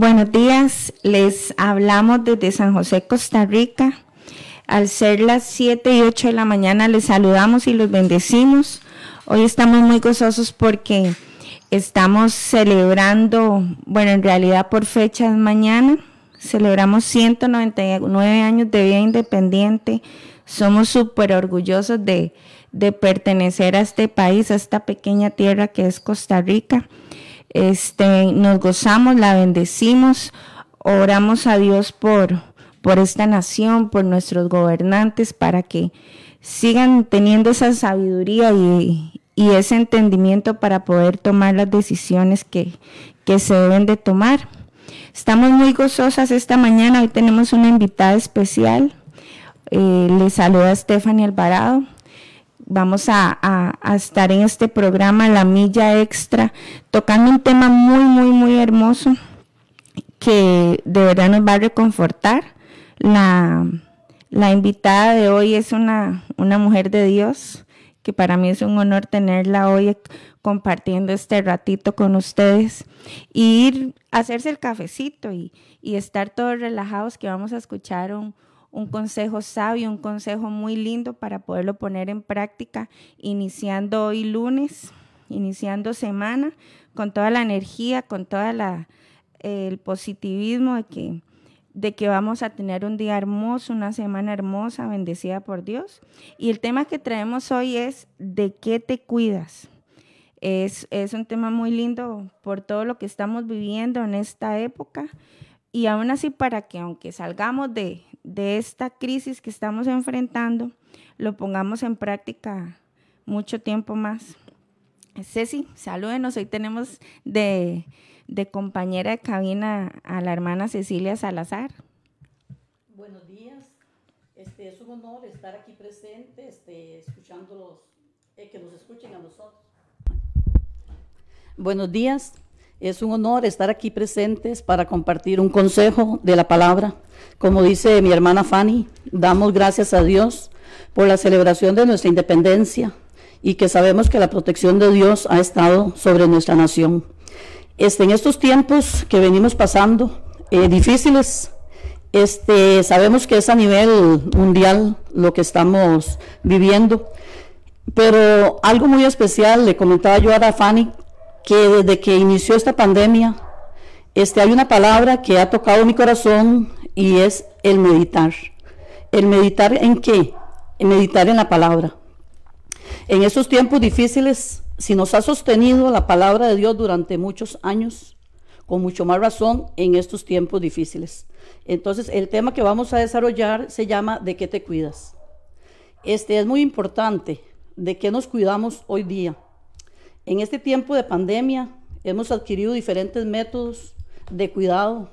Buenos días, les hablamos desde San José, Costa Rica. Al ser las 7 y 8 de la mañana les saludamos y los bendecimos. Hoy estamos muy gozosos porque estamos celebrando, bueno, en realidad por fechas mañana, celebramos 199 años de vida independiente. Somos súper orgullosos de, de pertenecer a este país, a esta pequeña tierra que es Costa Rica. Este, nos gozamos, la bendecimos, oramos a Dios por, por esta nación, por nuestros gobernantes, para que sigan teniendo esa sabiduría y, y ese entendimiento para poder tomar las decisiones que, que se deben de tomar. Estamos muy gozosas esta mañana, hoy tenemos una invitada especial. Eh, le saluda Stephanie Alvarado vamos a, estar en este programa La Milla Extra, tocando un tema muy, muy, muy hermoso que de verdad nos va a reconfortar. La, invitada de hoy es una, una mujer de Dios, que para mí es un honor tenerla hoy compartiendo este ratito con ustedes y ir a hacerse el cafecito y, y estar todos relajados que vamos a escuchar un, un consejo sabio, un consejo muy lindo para poderlo poner en práctica, iniciando hoy lunes, iniciando semana, con toda la energía, con todo el positivismo de que, de que vamos a tener un día hermoso, una semana hermosa, bendecida por Dios. Y el tema que traemos hoy es ¿de qué te cuidas? Es, es un tema muy lindo por todo lo que estamos viviendo en esta época. Y aún así, para que aunque salgamos de, de esta crisis que estamos enfrentando lo pongamos en práctica mucho tiempo más. Ceci, salúdenos. Hoy tenemos de, compañera de cabina a la hermana Cecilia Salazar. Buenos días. Este, es un honor estar aquí presente, este, escuchándolos, eh, que nos escuchen a nosotros. Buenos días. Es un honor estar aquí presentes para compartir un consejo de la palabra. Como dice mi hermana Fanny, damos gracias a Dios por la celebración de nuestra independencia y que sabemos que la protección de Dios ha estado sobre nuestra nación. Este, en estos tiempos que venimos pasando, eh, difíciles, este, sabemos que es a nivel mundial lo que estamos viviendo, pero algo muy especial, le comentaba yo a Fanny, que desde que inició esta pandemia, este, hay una palabra que ha tocado mi corazón y es el meditar. ¿El meditar en qué? El meditar en la palabra. En esos tiempos difíciles, si nos ha sostenido la palabra de Dios durante muchos años, con mucho más razón en estos tiempos difíciles. Entonces, el tema que vamos a desarrollar se llama ¿De qué te cuidas? Este es muy importante, ¿de qué nos cuidamos hoy día? En este tiempo de pandemia hemos adquirido diferentes métodos de cuidado.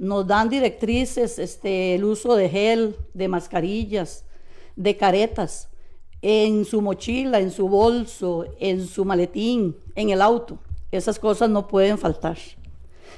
Nos dan directrices, este, el uso de gel, de mascarillas, de caretas, en su mochila, en su bolso, en su maletín, en el auto. Esas cosas no pueden faltar.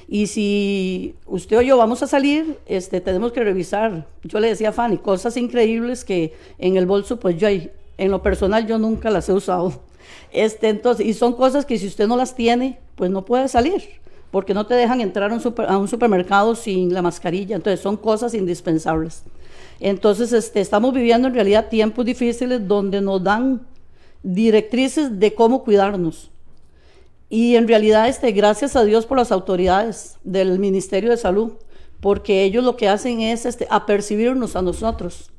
Y si usted o yo vamos a salir, este, tenemos que revisar. Yo le decía a Fanny, cosas increíbles que en el bolso, pues yo en lo personal yo nunca las he usado. Este, entonces, y son cosas que si usted no las tiene, pues no puede salir, porque no te dejan entrar a un, supermercado sin la mascarilla. Entonces, son cosas indispensables. Entonces, este, estamos viviendo en realidad tiempos difíciles donde nos dan directrices de cómo cuidarnos. Y en realidad, este, gracias a Dios por las autoridades del Ministerio de Salud, porque ellos lo que hacen es este, apercibirnos a nosotros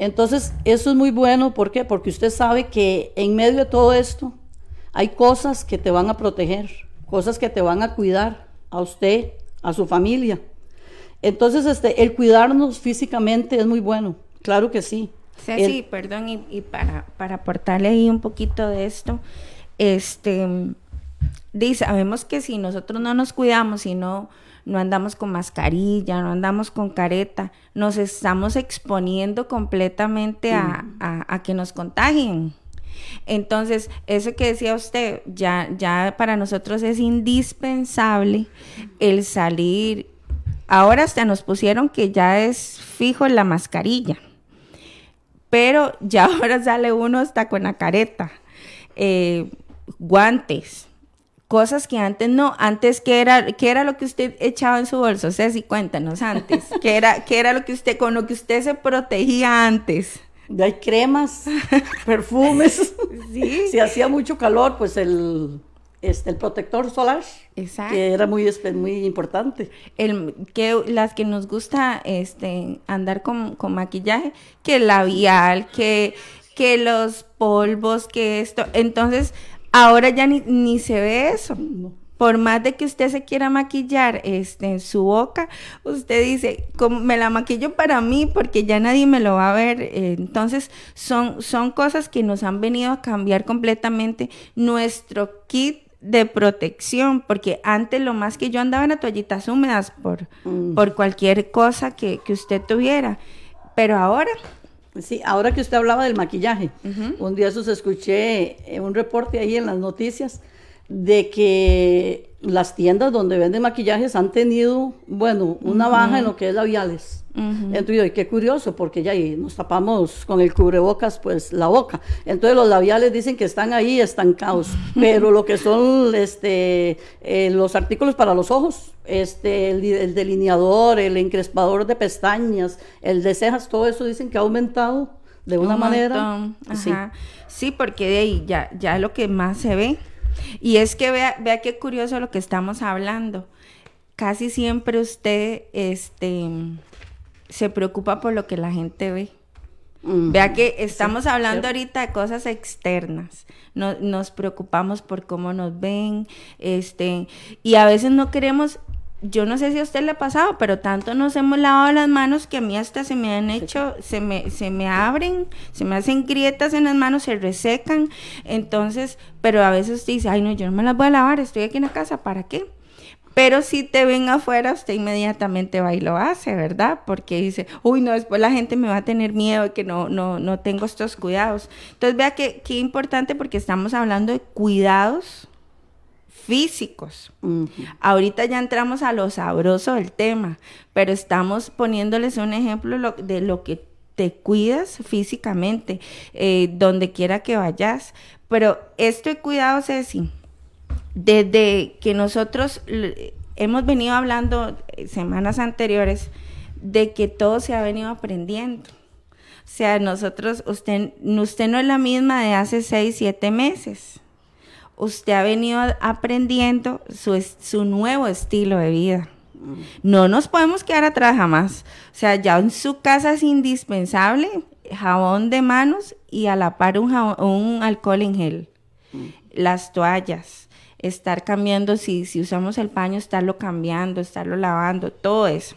entonces, eso es muy bueno, ¿por qué? Porque usted sabe que en medio de todo esto hay cosas que te van a proteger, cosas que te van a cuidar a usted, a su familia. Entonces, este, el cuidarnos físicamente es muy bueno, claro que sí. Sí, sí, perdón, y, para, para aportarle ahí un poquito de esto, este, dice, sabemos que si nosotros no nos cuidamos, si no no andamos con mascarilla, no andamos con careta, nos estamos exponiendo completamente a, que nos contagien. Entonces, eso que decía usted, ya, ya para nosotros es indispensable el salir. Ahora hasta nos pusieron que ya es fijo la mascarilla, pero ya ahora sale uno hasta con la careta, eh, guantes, cosas que antes no, antes que era, qué era lo que usted echaba en su bolso, Ceci, cuéntanos antes, qué era, qué era lo que usted, con lo que usted se protegía antes. Hay cremas, perfumes. Sí. Si hacía mucho calor, pues el, este, el protector solar, Exacto. que era muy, muy importante. El, que, las que nos gusta este, andar con, con maquillaje, que el labial, que, que los polvos, que esto. Entonces, Ahora ya ni, ni se ve eso. Por más de que usted se quiera maquillar este, en su boca, usted dice, como me la maquillo para mí porque ya nadie me lo va a ver. Eh, entonces, son, son cosas que nos han venido a cambiar completamente nuestro kit de protección, porque antes lo más que yo andaba en toallitas húmedas por, mm. por cualquier cosa que, que usted tuviera. Pero ahora Sí, ahora que usted hablaba del maquillaje, un día eso escuché un reporte ahí en las noticias de que las tiendas donde venden maquillajes han tenido, bueno, una baja en lo que es labiales. Entonces, qué curioso, porque ya ahí nos tapamos con el cubrebocas, pues la boca. Entonces, los labiales dicen que están ahí estancados, pero lo que son este, eh, los artículos para los ojos, este, el, delineador, el encrespador de pestañas, el de cejas, todo eso dicen que ha aumentado de una manera. Sí. sí, porque de ahí ya, ya lo que más se ve. Y es que vea, vea qué curioso lo que estamos hablando. Casi siempre usted, este se preocupa por lo que la gente ve. Vea que estamos hablando ahorita de cosas externas. nos preocupamos por cómo nos ven, este, y a veces no queremos, yo no sé si a usted le ha pasado, pero tanto nos hemos lavado las manos que a mí hasta se me han hecho, se me, se me abren, se me hacen grietas en las manos, se resecan. Entonces, pero a veces usted dice, ay no, yo no me las voy a lavar, estoy aquí en la casa, ¿para qué? Pero si te ven afuera, usted inmediatamente va y lo hace, ¿verdad? Porque dice, uy, no, después la gente me va a tener miedo de que no, no, no tengo estos cuidados. Entonces, vea que qué importante porque estamos hablando de cuidados físicos. Ahorita ya entramos a lo sabroso del tema, pero estamos poniéndoles un ejemplo de lo que te cuidas físicamente, eh, donde quiera que vayas. Pero esto de cuidados, Ceci, desde que nosotros hemos venido hablando eh, semanas anteriores de que todo se ha venido aprendiendo. O sea, nosotros, usted, usted no es la misma de hace seis, siete meses. Usted ha venido aprendiendo su, su nuevo estilo de vida. No nos podemos quedar atrás jamás. O sea, ya en su casa es indispensable jabón de manos y a la par un, un alcohol en gel. Las toallas estar cambiando, si, si usamos el paño, estarlo cambiando, estarlo lavando, todo eso.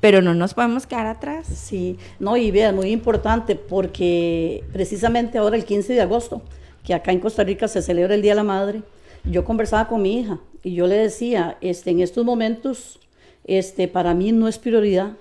Pero no nos podemos quedar atrás. Sí, no, y vean, muy importante porque precisamente ahora el 15 de agosto, que acá en Costa Rica se celebra el Día de la Madre, yo conversaba con mi hija y yo le decía, este, en estos momentos, este, para mí no es prioridad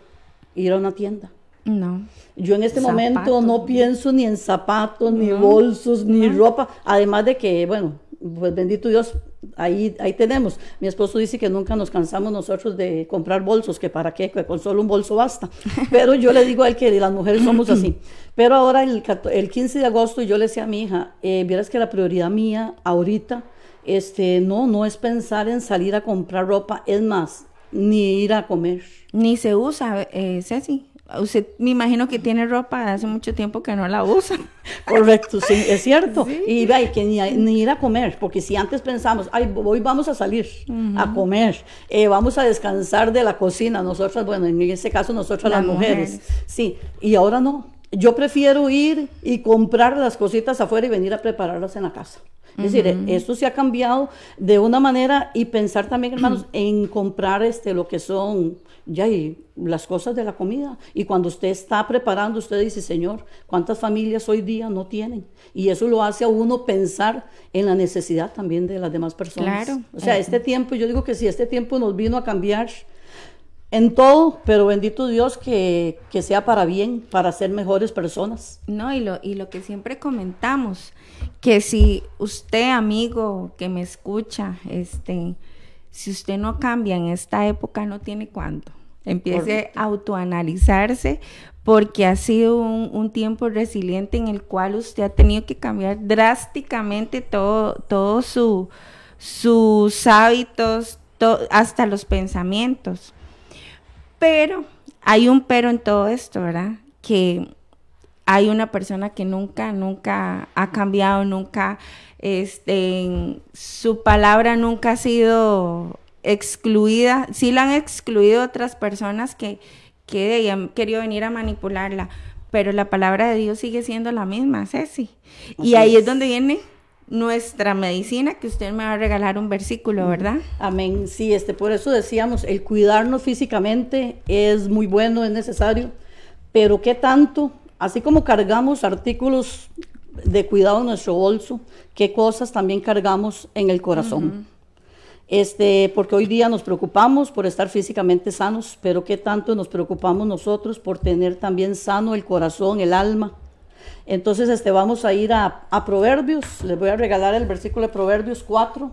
ir a una tienda. No. Yo en este momento no pienso ni en zapatos, ni bolsos, ni ropa, además de que, bueno, pues bendito Dios, ahí, ahí tenemos. Mi esposo dice que nunca nos cansamos nosotros de comprar bolsos, que para qué, que con solo un bolso basta. Pero yo le digo a él que las mujeres somos así. Pero ahora el, el 15 de agosto yo le decía a mi hija, eh, vieras que la prioridad mía ahorita, este, no, no es pensar en salir a comprar ropa, es más, ni ir a comer. Ni se usa, eh, Ceci. Usted me imagino que tiene ropa de hace mucho tiempo que no la usa. Correcto, sí, es cierto. Y ve, que ni, ir a comer, porque si antes pensamos, ay, hoy vamos a salir a comer, eh, vamos a descansar de la cocina, nosotras, bueno, en este caso nosotras las, mujeres. Sí, y ahora no. Yo prefiero ir y comprar las cositas afuera y venir a prepararlas en la casa. Es decir, esto se ha cambiado de una manera y pensar también, hermanos, en comprar este, lo que son ya y las cosas de la comida. Y cuando usted está preparando, usted dice, Señor, ¿cuántas familias hoy día no tienen? Y eso lo hace a uno pensar en la necesidad también de las demás personas. Claro. O sea, este tiempo, yo digo que si este tiempo nos vino a cambiar en todo, pero bendito Dios que, que, sea para bien, para ser mejores personas. No, y lo, y lo que siempre comentamos, que si usted, amigo que me escucha, este, si usted no cambia en esta época, no tiene cuánto. Empiece a autoanalizarse porque ha sido un, un, tiempo resiliente en el cual usted ha tenido que cambiar drásticamente todo, todo su, sus hábitos, hasta los pensamientos. Pero hay un pero en todo esto, ¿verdad? Que hay una persona que nunca, nunca ha cambiado, nunca, este, su palabra nunca ha sido excluida. Sí la han excluido otras personas que, que han querido venir a manipularla, pero la palabra de Dios sigue siendo la misma, Ceci. y ahí es. donde viene nuestra medicina, que usted me va a regalar un versículo, ¿verdad? Amén. Sí, este, por eso decíamos, el cuidarnos físicamente es muy bueno, es necesario, pero ¿qué tanto? Así como cargamos artículos de cuidado en nuestro bolso, ¿qué cosas también cargamos en el corazón? Este, porque hoy día nos preocupamos por estar físicamente sanos, pero qué tanto nos preocupamos nosotros por tener también sano el corazón, el alma, entonces este, vamos a ir a, Proverbios. Les voy a regalar el versículo de Proverbios 4.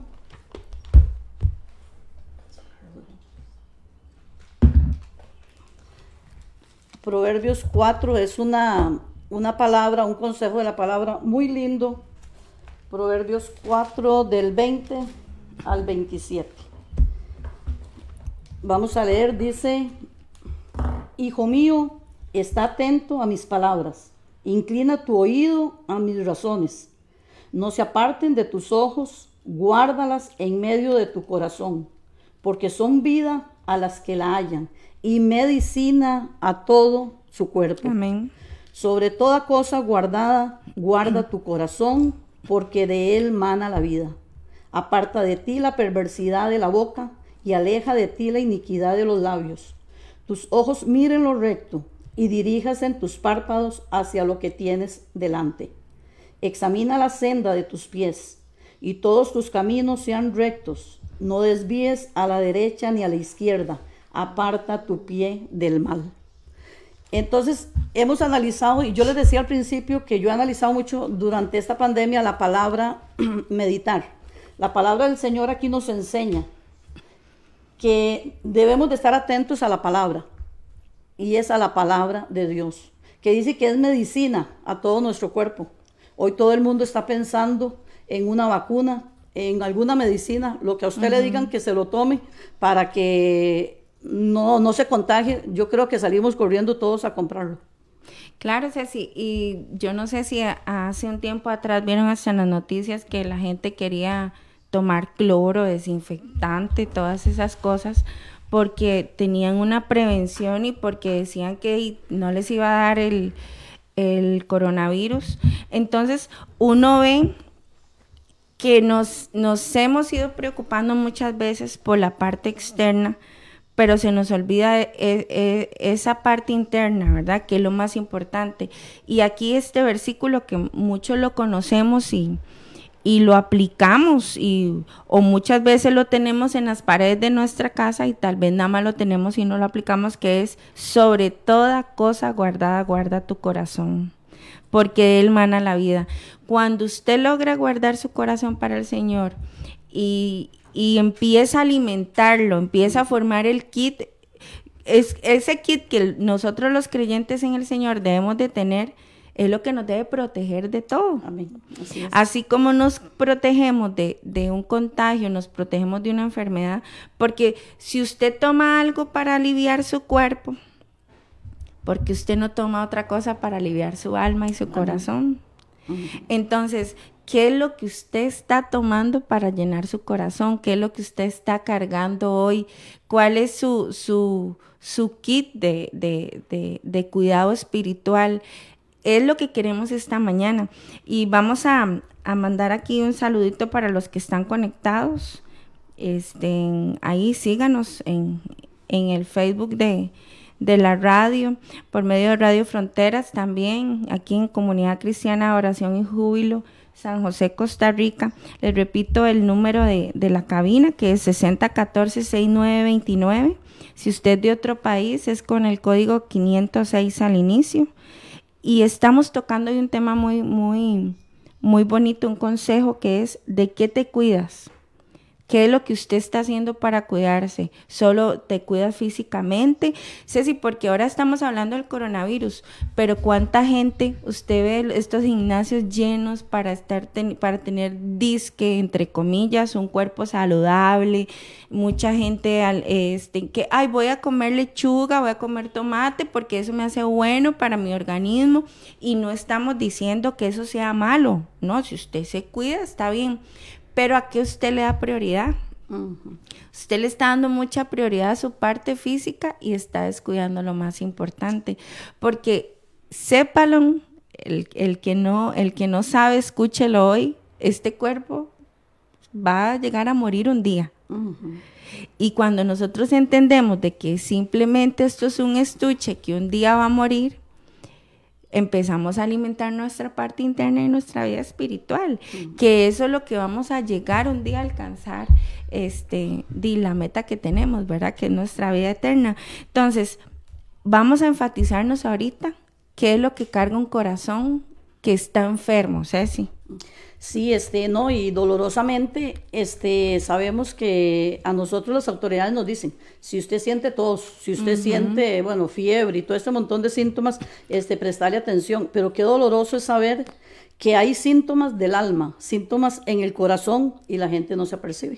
Proverbios 4 es una, una palabra, un consejo de la palabra muy lindo. Proverbios 4 del 20 al 27. Vamos a leer, dice, Hijo mío, está atento a mis palabras Inclina tu oído a mis razones. No se aparten de tus ojos, guárdalas en medio de tu corazón, porque son vida a las que la hallan y medicina a todo su cuerpo. Amén. Sobre toda cosa guardada, guarda tu corazón, porque de él mana la vida. Aparta de ti la perversidad de la boca y aleja de ti la iniquidad de los labios. Tus ojos miren lo recto y dirijas en tus párpados hacia lo que tienes delante. Examina la senda de tus pies, y todos tus caminos sean rectos. No desvíes a la derecha ni a la izquierda. Aparta tu pie del mal. Entonces, hemos analizado, y yo les decía al principio que yo he analizado mucho durante esta pandemia la palabra meditar. La palabra del Señor aquí nos enseña que debemos de estar atentos a la palabra y es a la palabra de Dios, que dice que es medicina a todo nuestro cuerpo. Hoy todo el mundo está pensando en una vacuna, en alguna medicina, lo que a usted le digan que se lo tome para que no, no se contagie. Yo creo que salimos corriendo todos a comprarlo. Claro, Ceci, y yo no sé si hace un tiempo atrás vieron hasta en las noticias que la gente quería tomar cloro, desinfectante, todas esas cosas, porque tenían una prevención y porque decían que no les iba a dar el, coronavirus. Entonces, uno ve que nos, nos hemos ido preocupando muchas veces por la parte externa, pero se nos olvida e, e, esa parte interna, ¿verdad? Que es lo más importante. Y aquí este versículo que muchos lo conocemos y, y lo aplicamos y o muchas veces lo tenemos en las paredes de nuestra casa y tal vez nada más lo tenemos y no lo aplicamos que es sobre toda cosa guardada guarda tu corazón porque él mana la vida cuando usted logra guardar su corazón para el Señor y, y empieza a alimentarlo empieza a formar el kit. Es ese kit que nosotros los creyentes en el Señor debemos de tener es lo que nos debe proteger de todo. Así, como nos protegemos de, un contagio, nos protegemos de una enfermedad, porque si usted toma algo para aliviar su cuerpo, porque usted no toma otra cosa para aliviar su alma y su corazón. Entonces, ¿qué es lo que usted está tomando para llenar su corazón? ¿Qué es lo que usted está cargando hoy? ¿Cuál es su, su, su kit de, de, de cuidado espiritual? es lo que queremos esta mañana. Y vamos a, mandar aquí un saludito para los que están conectados. Este, ahí síganos en, el Facebook de, de la radio, por medio de Radio Fronteras también, aquí en Comunidad Cristiana Oración y Júbilo, San José, Costa Rica. Les repito el número de, de la cabina, que es 6014-6929. Si usted de otro país, es con el código 506 al inicio. Y estamos tocando hoy un tema muy, muy, muy bonito, un consejo que es ¿de qué te cuidas? ¿Qué es lo que usted está haciendo para cuidarse? ¿Solo te cuidas físicamente? Ceci, porque ahora estamos hablando del coronavirus, pero ¿cuánta gente usted ve estos gimnasios llenos para, estar para tener disque, entre comillas, un cuerpo saludable? Mucha gente este, que, ay, voy a comer lechuga, voy a comer tomate porque eso me hace bueno para mi organismo y no estamos diciendo que eso sea malo, ¿no? Si usted se cuida, está bien pero a qué usted le da prioridad. Usted le está dando mucha prioridad a su parte física y está descuidando lo más importante, porque sépalo, el, que no, el que no sabe, escúchelo hoy, este cuerpo va a llegar a morir un día. Y cuando nosotros entendemos de que simplemente esto es un estuche que un día va a morir, empezamos a alimentar nuestra parte interna y nuestra vida espiritual, que eso es lo que vamos a llegar un día a alcanzar, este, la meta que tenemos, ¿verdad? Que es nuestra vida eterna. Entonces, vamos a enfatizarnos ahorita qué es lo que carga un corazón que está enfermo, Ceci. Sí, este, no, y dolorosamente, este, sabemos que a nosotros las autoridades nos dicen, si usted siente tos, si usted siente, bueno, fiebre y todo este montón de síntomas, este, prestarle atención, pero qué doloroso es saber que hay síntomas del alma, síntomas en el corazón y la gente no se apercibe.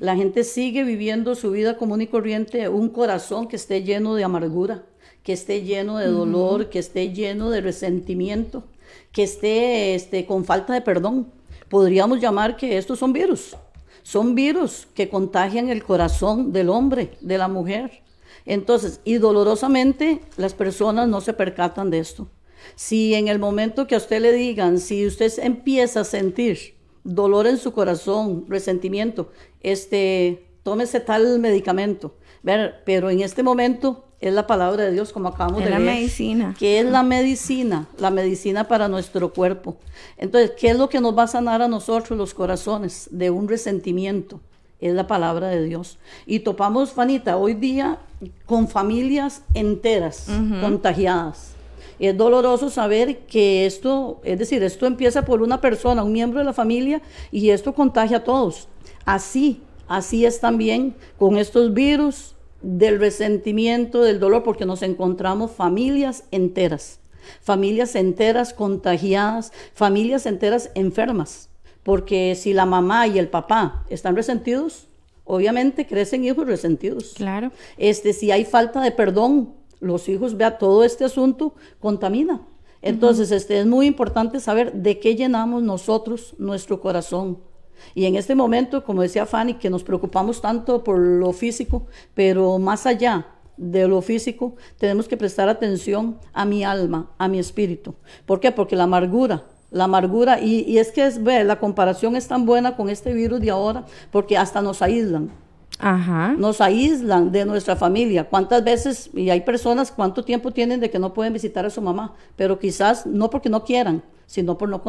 La gente sigue viviendo su vida común y corriente, un corazón que esté lleno de amargura, que esté lleno de dolor, que esté lleno de resentimiento, que esté este, con falta de perdón podríamos llamar que estos son virus. Son virus que contagian el corazón del hombre, de la mujer. Entonces, y dolorosamente las personas no se percatan de esto. Si en el momento que a usted le digan, si usted empieza a sentir dolor en su corazón, resentimiento, este, tómese tal medicamento. Ver, pero en este momento es la palabra de Dios, como acabamos de la leer. medicina. Que es la medicina, la medicina para nuestro cuerpo. Entonces, ¿qué es lo que nos va a sanar a nosotros los corazones de un resentimiento? Es la palabra de Dios. Y topamos, Fanita, hoy día con familias enteras contagiadas. Es doloroso saber que esto, es decir, esto empieza por una persona, un miembro de la familia, y esto contagia a todos. Así, así es también con estos virus, del resentimiento, del dolor, porque nos encontramos familias enteras, familias enteras contagiadas, familias enteras enfermas, porque si la mamá y el papá están resentidos, obviamente crecen hijos resentidos. Claro. Este, si hay falta de perdón, los hijos, vea, todo este asunto contamina. Entonces, este, es muy importante saber de qué llenamos nosotros nuestro corazón y en este momento, como decía Fanny, que nos preocupamos tanto por lo físico, pero más allá de lo físico, tenemos que prestar atención a mi alma, a mi espíritu. ¿Por qué? Porque la amargura, la amargura, y, es que es, ve, la comparación es tan buena con este virus de ahora, porque hasta nos aíslan. Ajá. Nos aíslan de nuestra familia. ¿Cuántas veces, y hay personas, cuánto tiempo tienen de que no pueden visitar a su mamá? Pero quizás no porque no quieran, sino por, no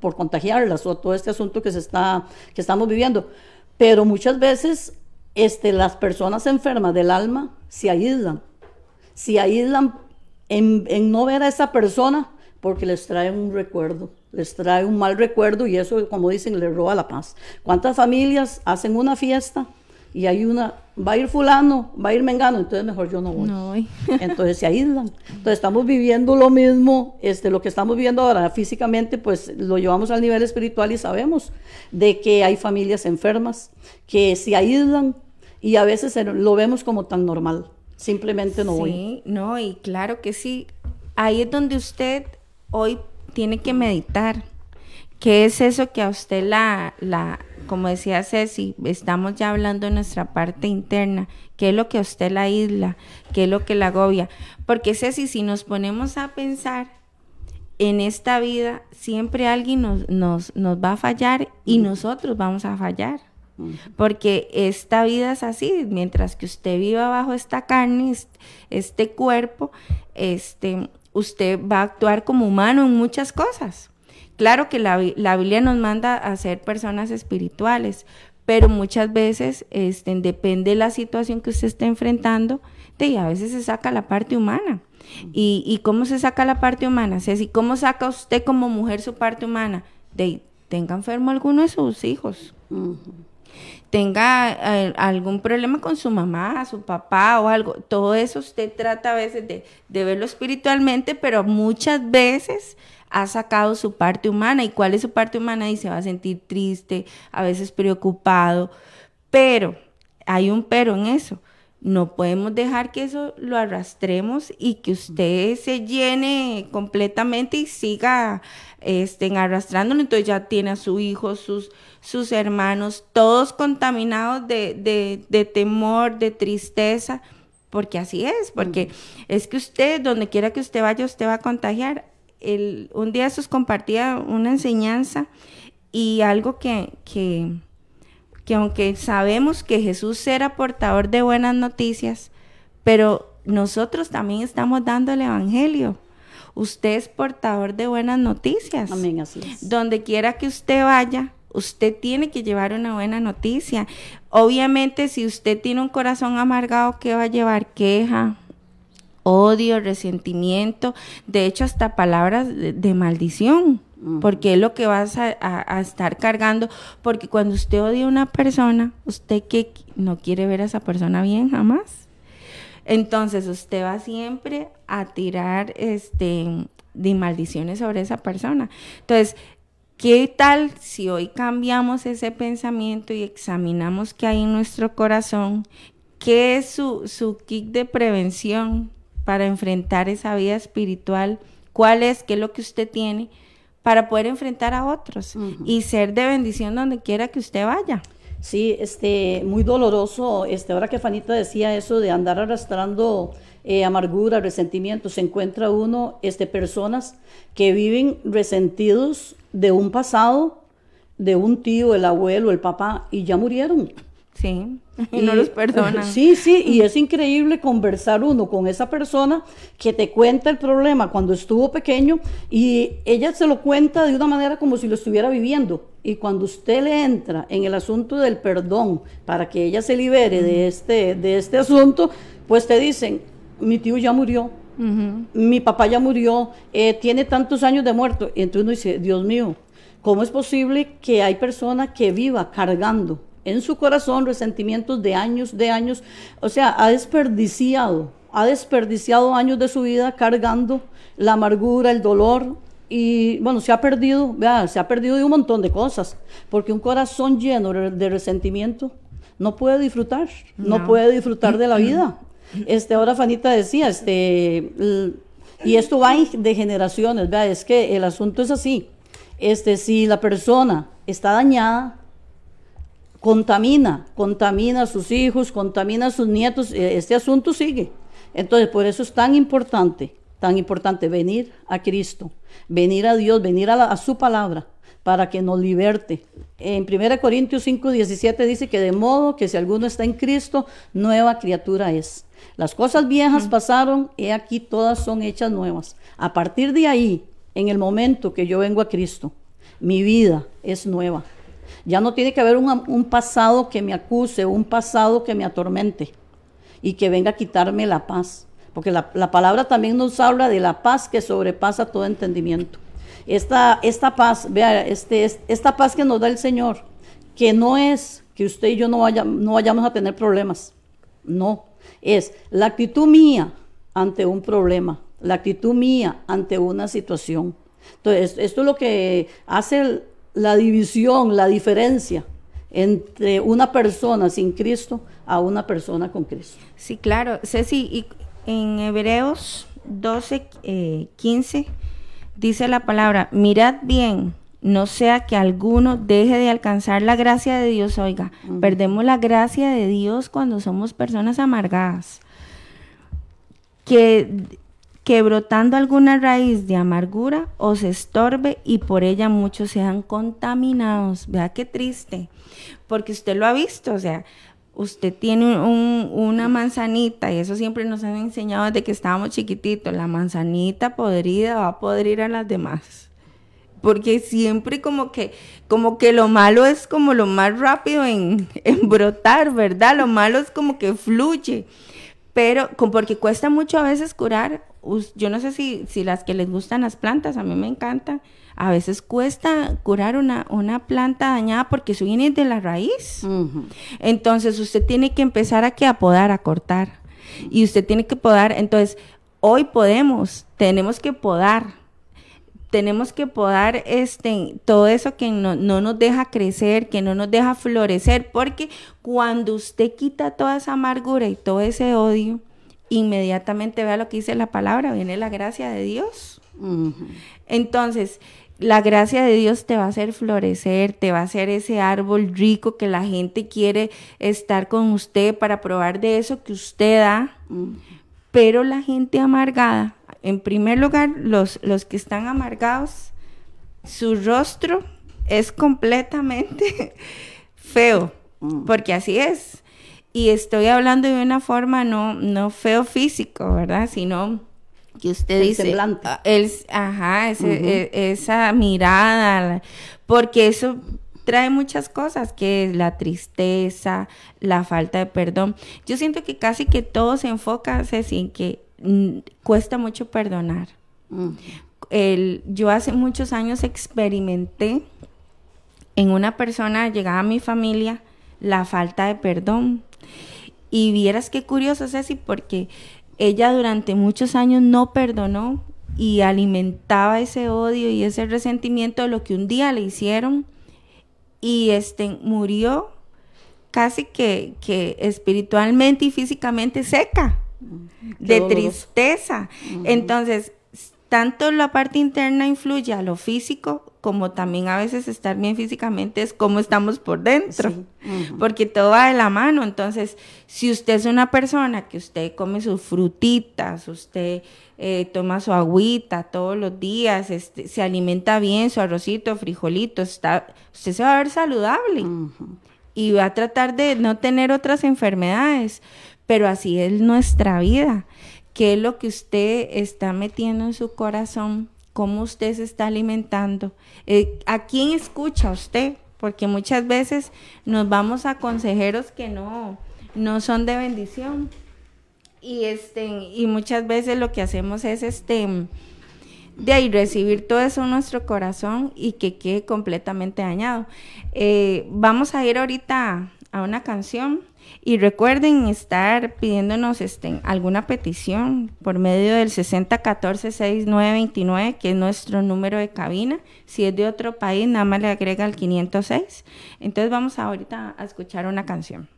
por contagiarlas o todo este asunto que, se está, que estamos viviendo. Pero muchas veces este, las personas enfermas del alma se aíslan, se aíslan en, en no ver a esa persona porque les trae un recuerdo, les trae un mal recuerdo y eso, como dicen, les roba la paz. ¿Cuántas familias hacen una fiesta? Y hay una, va a ir fulano, va a ir mengano, entonces mejor yo no voy. Entonces se aíslan. Entonces estamos viviendo lo mismo, este, lo que estamos viviendo ahora físicamente, pues lo llevamos al nivel espiritual y sabemos de que hay familias enfermas que se aíslan y a veces lo vemos como tan normal. Simplemente no voy. Sí, no, y claro que sí. Ahí es donde usted hoy tiene que meditar. ¿Qué es eso que a usted la, la como decía Ceci, estamos ya hablando de nuestra parte interna, qué es lo que a usted la isla, qué es lo que la agobia. Porque Ceci, si nos ponemos a pensar en esta vida, siempre alguien nos, nos, nos va a fallar y nosotros vamos a fallar. Porque esta vida es así, mientras que usted viva bajo esta carne, este cuerpo, este, usted va a actuar como humano en muchas cosas. Claro que la, Biblia nos manda a ser personas espirituales, pero muchas veces este, depende de la situación que usted esté enfrentando, y a veces se saca la parte humana. ¿Y, cómo se saca la parte humana? Ceci, ¿cómo saca usted como mujer su parte humana? De, tenga enfermo alguno de sus hijos. tenga eh, algún problema con su mamá, su papá o algo, todo eso usted trata a veces de, de verlo espiritualmente, pero muchas veces ha sacado su parte humana. ¿Y cuál es su parte humana? Y se va a sentir triste, a veces preocupado, pero hay un pero en eso. No podemos dejar que eso lo arrastremos y que usted se llene completamente y siga estén arrastrándolo. Entonces ya tiene a su hijo, sus, sus hermanos, todos contaminados de, de, temor, de tristeza, porque así es, porque es que usted, donde quiera que usted vaya, usted va a contagiar. El, un día esos compartía una enseñanza y algo que, que que aunque sabemos que Jesús era portador de buenas noticias, pero nosotros también estamos dando el Evangelio. Usted es portador de buenas noticias. Amén, así es. Donde quiera que usted vaya, usted tiene que llevar una buena noticia. Obviamente, si usted tiene un corazón amargado, ¿qué va a llevar? Queja, odio, resentimiento, de hecho hasta palabras de maldición porque es lo que vas a, estar cargando, porque cuando usted odia a una persona, usted que no quiere ver a esa persona bien jamás. Entonces usted va siempre a tirar este de maldiciones sobre esa persona. Entonces, ¿qué tal si hoy cambiamos ese pensamiento y examinamos qué hay en nuestro corazón? ¿Qué es su, su kit de prevención para enfrentar esa vida espiritual? ¿Cuál es? ¿Qué es lo que usted tiene? para poder enfrentar a otros y ser de bendición donde quiera que usted vaya. Sí, este, muy doloroso, este, ahora que Fanita decía eso de andar arrastrando eh, amargura, resentimiento, se encuentra uno, este, personas que viven resentidos de un pasado, de un tío, el abuelo, el papá, y ya murieron. Sí, y, no los perdonan. Sí, sí, y es increíble conversar uno con esa persona que te cuenta el problema cuando estuvo pequeño y ella se lo cuenta de una manera como si lo estuviera viviendo. Y cuando usted le entra en el asunto del perdón para que ella se libere de, este, de este asunto, pues te dicen, mi tío ya murió, mi papá ya murió, eh, tiene tantos años de muerto. Y entonces uno dice, Dios mío, ¿cómo es posible que hay personas que viva cargando en su corazón resentimientos de años, de años. O sea, ha desperdiciado, ha desperdiciado años de su vida cargando la amargura, el dolor. Y bueno, se ha perdido, vea, se ha perdido de un montón de cosas, porque un corazón lleno de resentimiento no puede disfrutar, no, puede disfrutar de la vida. Este, ahora Fanita decía, este, y esto va de generaciones, vea, es que el asunto es así. Este, si la persona está dañada, contamina, contamina a sus hijos, contamina a sus nietos, eh, este asunto sigue. Entonces, por eso es tan importante, tan importante venir a Cristo, venir a Dios, venir a, su palabra para que nos liberte. En 1 Corintios 5, 17 dice que de modo que si alguno está en Cristo, nueva criatura es. Las cosas viejas pasaron, he aquí todas son hechas nuevas. A partir de ahí, en el momento que yo vengo a Cristo, mi vida es nueva. Ya no tiene que haber un, pasado que me acuse, un pasado que me atormente y que venga a quitarme la paz. Porque la, palabra también nos habla de la paz que sobrepasa todo entendimiento. Esta, esta paz, vea, este, esta paz que nos da el Señor, que no es que usted y yo no, vaya, no vayamos a tener problemas. No, es la actitud mía ante un problema, la actitud mía ante una situación. Entonces, esto es lo que hace la división, la diferencia entre una persona sin Cristo a una persona con Cristo. Sí, claro. Ceci, y en Hebreos 12, 15 eh, dice la palabra, mirad bien, no sea que alguno deje de alcanzar la gracia de Dios. Oiga, perdemos la gracia de Dios cuando somos personas amargadas. Que que brotando alguna raíz de amargura os estorbe y por ella muchos sean contaminados. Vea qué triste, porque usted lo ha visto, o sea, usted tiene una manzanita y eso siempre nos han enseñado desde que estábamos chiquititos, la manzanita podrida va a podrir a las demás. Porque siempre como que, como que lo malo es como lo más rápido en, en brotar, ¿verdad? Lo malo es como que fluye pero porque cuesta mucho a veces curar yo no sé si, si las que les gustan las plantas, a mí me encantan, a veces cuesta curar una, una planta dañada porque eso viene de la raíz. Entonces usted tiene que empezar a que a podar, a cortar. Y usted tiene que podar. Entonces, hoy podemos, tenemos que podar. Tenemos que podar este, todo eso que no, no nos deja crecer, que no nos deja florecer, porque cuando usted quita toda esa amargura y todo ese odio, inmediatamente vea lo que dice la palabra, viene la gracia de Dios. Entonces, la gracia de Dios te va a hacer florecer, te va a hacer ese árbol rico que la gente quiere estar con usted para probar de eso que usted da. Pero la gente amargada, en primer lugar, los, los que están amargados, su rostro es completamente feo, porque así es. Y estoy hablando de una forma no, no feo físico, ¿verdad? Sino que usted dice, ah, el, ajá, e, esa mirada, porque eso trae muchas cosas, que es la tristeza, la falta de perdón. Yo siento que casi que todo se enfoca, Ceci, en que mm, cuesta mucho perdonar. el, yo hace muchos años experimenté en una persona, llegaba a mi familia, la falta de perdón. Y vieras qué curioso, Ceci, porque ella durante muchos años no perdonó y alimentaba ese odio y ese resentimiento de lo que un día le hicieron. Y este murió casi que, que espiritualmente y físicamente seca, de tristeza. Entonces, tanto la parte interna influye a lo físico como también a veces estar bien físicamente es cómo estamos por dentro, porque todo va de la mano. Entonces, si usted es una persona que usted come sus frutitas, usted eh, toma su agüita todos los días, este, se alimenta bien, su arrocito, frijolito, está, usted se va a ver saludable y va a tratar de no tener otras enfermedades, pero así es nuestra vida. Qué es lo que usted está metiendo en su corazón, cómo usted se está alimentando, eh, a quién escucha usted, porque muchas veces nos vamos a consejeros que no, no son de bendición. Y este, y muchas veces lo que hacemos es este de ahí recibir todo eso en nuestro corazón y que quede completamente dañado. Eh, vamos a ir ahorita a una canción y recuerden estar pidiéndonos este, alguna petición por medio del 6014-6929, que es nuestro número de cabina. Si es de otro país, nada más le agrega el 506. Entonces vamos ahorita a escuchar una canción.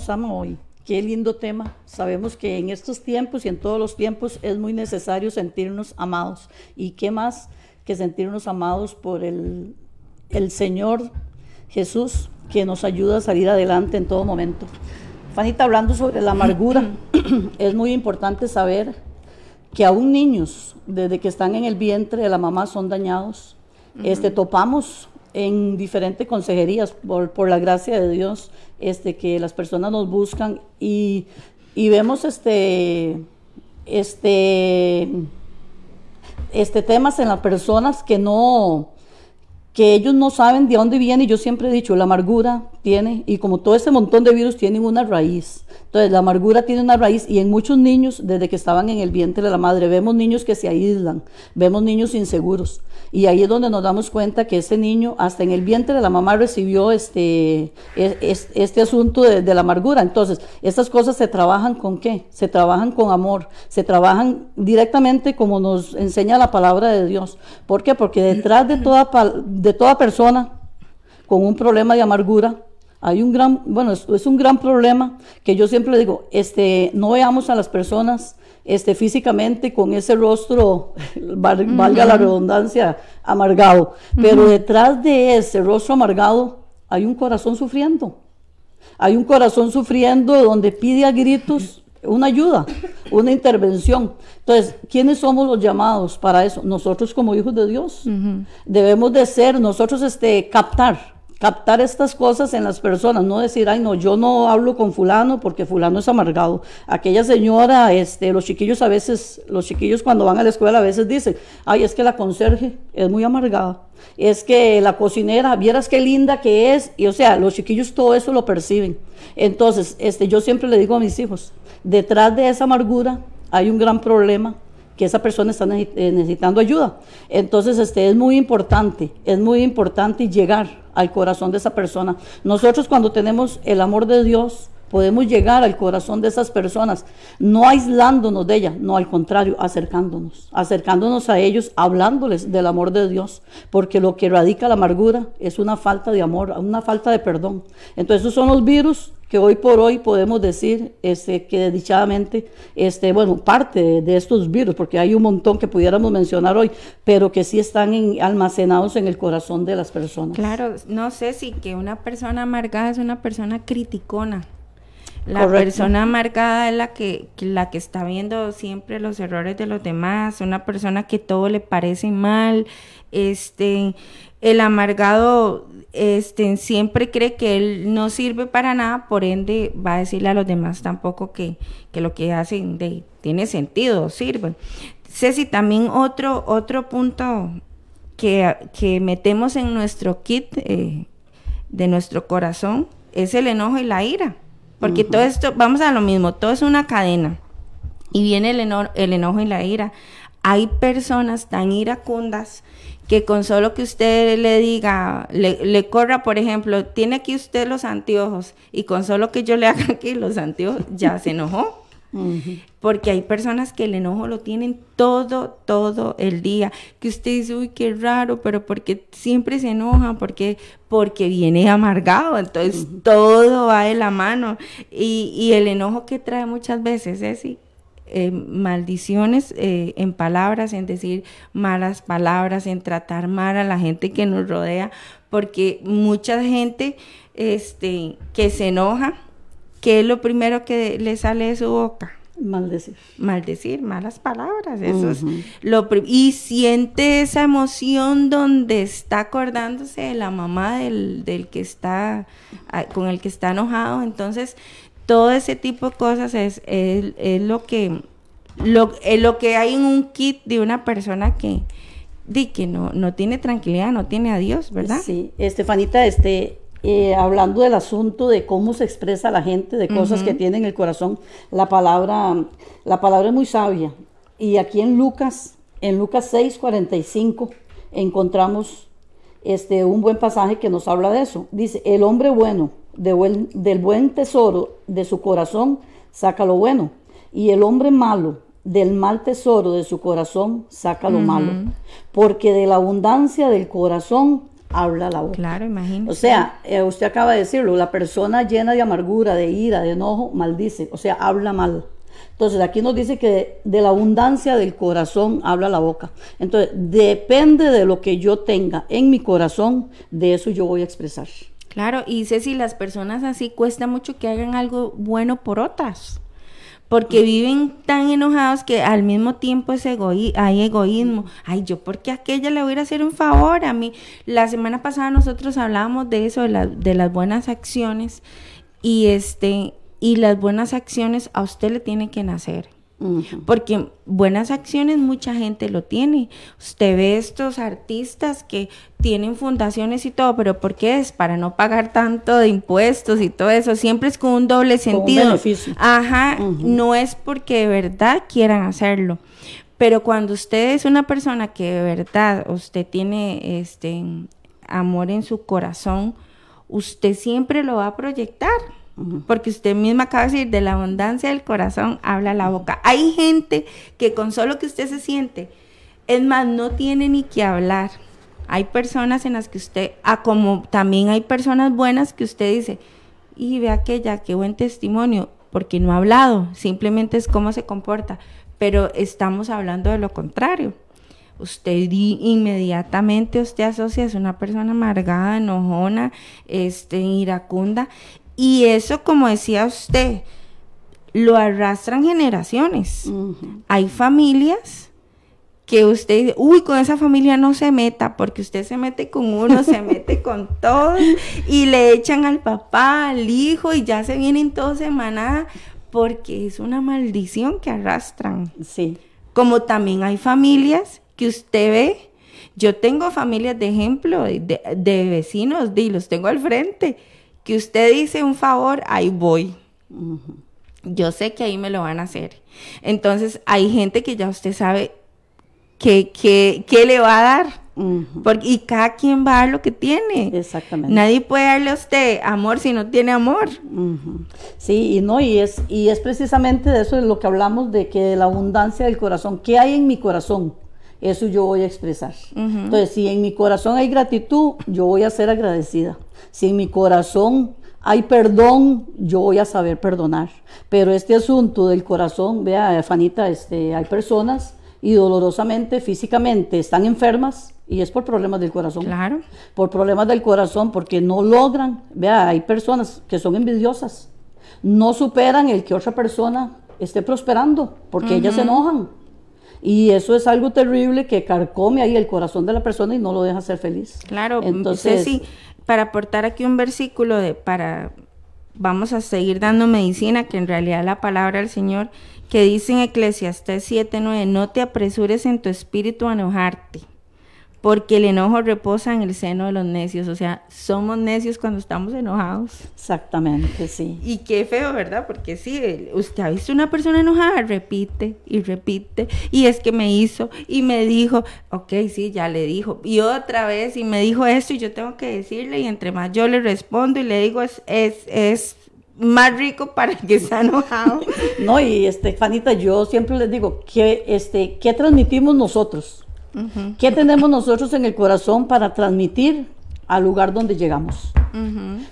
Nos ama hoy. Qué lindo tema. Sabemos que en estos tiempos y en todos los tiempos es muy necesario sentirnos amados. ¿Y qué más que sentirnos amados por el, el Señor Jesús que nos ayuda a salir adelante en todo momento? Fanita, hablando sobre la amargura, es muy importante saber que aún niños, desde que están en el vientre de la mamá, son dañados. Este, topamos en diferentes consejerías, por, por, la gracia de Dios, este, que las personas nos buscan y, y vemos este, este, este temas en las personas que no, que ellos no saben de dónde viene. Y yo siempre he dicho, la amargura tiene, y como todo ese montón de virus tienen una raíz. Entonces, la amargura tiene una raíz y en muchos niños, desde que estaban en el vientre de la madre, vemos niños que se aíslan, vemos niños inseguros. Y ahí es donde nos damos cuenta que ese niño, hasta en el vientre de la mamá, recibió este, este asunto de, de la amargura. Entonces, estas cosas se trabajan con qué? Se trabajan con amor, se trabajan directamente como nos enseña la palabra de Dios. ¿Por qué? Porque detrás de toda, de toda persona con un problema de amargura, hay un gran, bueno, es, es, un gran problema que yo siempre digo, este, no veamos a las personas este, físicamente con ese rostro, valga uh -huh. la redundancia, amargado, uh -huh. pero detrás de ese rostro amargado hay un corazón sufriendo. Hay un corazón sufriendo donde pide a gritos una ayuda, una intervención. Entonces, ¿quiénes somos los llamados para eso? Nosotros como hijos de Dios. Uh -huh. Debemos de ser, nosotros este, captar captar estas cosas en las personas, no decir, ay, no, yo no hablo con fulano porque fulano es amargado. Aquella señora, este, los chiquillos a veces, los chiquillos cuando van a la escuela a veces dicen, ay, es que la conserje es muy amargada, es que la cocinera, vieras qué linda que es, y o sea, los chiquillos todo eso lo perciben. Entonces, este, yo siempre le digo a mis hijos, detrás de esa amargura hay un gran problema que esa persona está necesitando ayuda. Entonces, este, es muy importante, es muy importante llegar al corazón de esa persona. Nosotros cuando tenemos el amor de Dios, podemos llegar al corazón de esas personas, no aislándonos de ellas, no al contrario, acercándonos, acercándonos a ellos, hablándoles del amor de Dios, porque lo que radica la amargura es una falta de amor, una falta de perdón. Entonces esos son los virus que hoy por hoy podemos decir este, que desdichadamente, este, bueno, parte de estos virus, porque hay un montón que pudiéramos mencionar hoy, pero que sí están en, almacenados en el corazón de las personas. Claro, no sé si que una persona amargada es una persona criticona La Correcto. persona amargada es la que, que- la que está viendo siempre los errores de los demás, una persona que todo le parece mal, este, el amargado, este, siempre cree que él no sirve para nada, por ende va a decirle a los demás tampoco que, que lo que hacen de, tiene sentido, sirve. Ceci, también otro, otro punto que, que metemos en nuestro kit eh, de nuestro corazón es el enojo y la ira. Porque todo esto, vamos a lo mismo, todo es una cadena. Y viene el, eno- el enojo y la ira. Hay personas tan iracundas que con solo que usted le diga, le, le corra, por ejemplo, tiene aquí usted los anteojos y con solo que yo le haga aquí los anteojos, ya se enojó. Porque hay personas que el enojo lo tienen todo, todo el día. Que usted dice, uy, qué raro, pero porque siempre se enoja, porque, porque viene amargado. Entonces todo va de la mano. Y, y el enojo que trae muchas veces es eh, maldiciones eh, en palabras, en decir malas palabras, en tratar mal a la gente que nos rodea. Porque mucha gente este, que se enoja, ¿qué es lo primero que le sale de su boca? Maldecir. maldecir, malas palabras, eso es lo y siente esa emoción donde está acordándose de la mamá del, del que está ah, con el que está enojado, entonces todo ese tipo de cosas es, es, es lo que lo, es lo que hay en un kit de una persona que di que no, no tiene tranquilidad, no tiene a Dios, ¿verdad? Sí, Estefanita, este, eh, hablando del asunto de cómo se expresa la gente, de cosas que tiene en el corazón, la palabra, la palabra es muy sabia. Y aquí en Lucas, en Lucas 6, 45, encontramos este, un buen pasaje que nos habla de eso. Dice, el hombre bueno, de buen- del buen tesoro de su corazón, saca lo bueno. Y el hombre malo, del mal tesoro de su corazón, saca lo malo. Porque de la abundancia del corazón habla la boca. Claro, imagínate. O sea, eh, usted acaba de decirlo, la persona llena de amargura, de ira, de enojo, maldice, o sea, habla mal. Entonces, aquí nos dice que de, de la abundancia del corazón habla la boca. Entonces, depende de lo que yo tenga en mi corazón, de eso yo voy a expresar. Claro, y sé si las personas así cuesta mucho que hagan algo bueno por otras. Porque viven tan enojados que al mismo tiempo es egoí hay egoísmo. Ay, yo porque a aquella le voy a hacer un favor a mí. La semana pasada nosotros hablábamos de eso, de, de las buenas acciones. Y este, y las buenas acciones a usted le tienen que nacer. Porque buenas acciones mucha gente lo tiene. Usted ve estos artistas que tienen fundaciones y todo, pero ¿por qué es? Para no pagar tanto de impuestos y todo eso. Siempre es con un doble un sentido. beneficio. Ajá, no es porque de verdad quieran hacerlo. Pero cuando usted es una persona que de verdad usted tiene este amor en su corazón, usted siempre lo va a proyectar. Porque usted misma acaba de decir, de la abundancia del corazón habla la boca. Hay gente que con solo que usted se siente, es más, no tiene ni que hablar. Hay personas en las que usted, ah, como también hay personas buenas que usted dice, y ve aquella, qué buen testimonio, porque no ha hablado, simplemente es cómo se comporta. Pero estamos hablando de lo contrario. Usted di- inmediatamente usted asocia es una persona amargada, enojona, este, iracunda. Y eso, como decía usted, lo arrastran generaciones. Hay familias que usted dice, uy, con esa familia no se meta, porque usted se mete con uno, se mete con todos, y le echan al papá, al hijo, y ya se vienen todos semana, porque es una maldición que arrastran. Sí. Como también hay familias que usted ve, yo tengo familias de ejemplo, de, de- de vecinos, y los tengo al frente, que usted dice un favor, ahí voy. Yo sé que ahí me lo van a hacer. Entonces hay gente que ya usted sabe que, que, que le va a dar. Porque, y cada quien va a dar lo que tiene. Exactamente. Nadie puede darle a usted amor si no tiene amor. Sí, y no, y es, y es precisamente de eso de lo que hablamos, de que de la abundancia del corazón, ¿qué hay en mi corazón? Eso yo voy a expresar. Entonces, si en mi corazón hay gratitud, yo voy a ser agradecida. Si en mi corazón hay perdón, yo voy a saber perdonar. Pero este asunto del corazón, vea, Fanita, este, hay personas y dolorosamente, físicamente, están enfermas y es por problemas del corazón Claro. por problemas del corazón, porque no logran. Vea, hay personas que son envidiosas. no superan el que otra persona esté prosperando, porque ellas se enojan. Y eso es algo terrible que carcome ahí el corazón de la persona y no lo deja ser feliz. Claro, entonces sí, para aportar aquí un versículo de para vamos a seguir dando medicina, que en realidad la palabra del Señor que dice en Eclesiastés 7:9, no te apresures en tu espíritu a enojarte, porque el enojo reposa en el seno de los necios, o sea, somos necios cuando estamos enojados. Exactamente, sí. Y qué feo, ¿verdad? Porque sí, usted ha visto una persona enojada, repite y repite, y es que me hizo y me dijo, ok, sí, ya le dijo, y otra vez y me dijo esto y yo tengo que decirle y entre más yo le respondo y le digo, es, es, es más rico para el que está enojado. no, y Estefanita, yo siempre les digo, que este, ¿qué transmitimos nosotros? ¿Qué tenemos nosotros en el corazón para transmitir al lugar donde llegamos?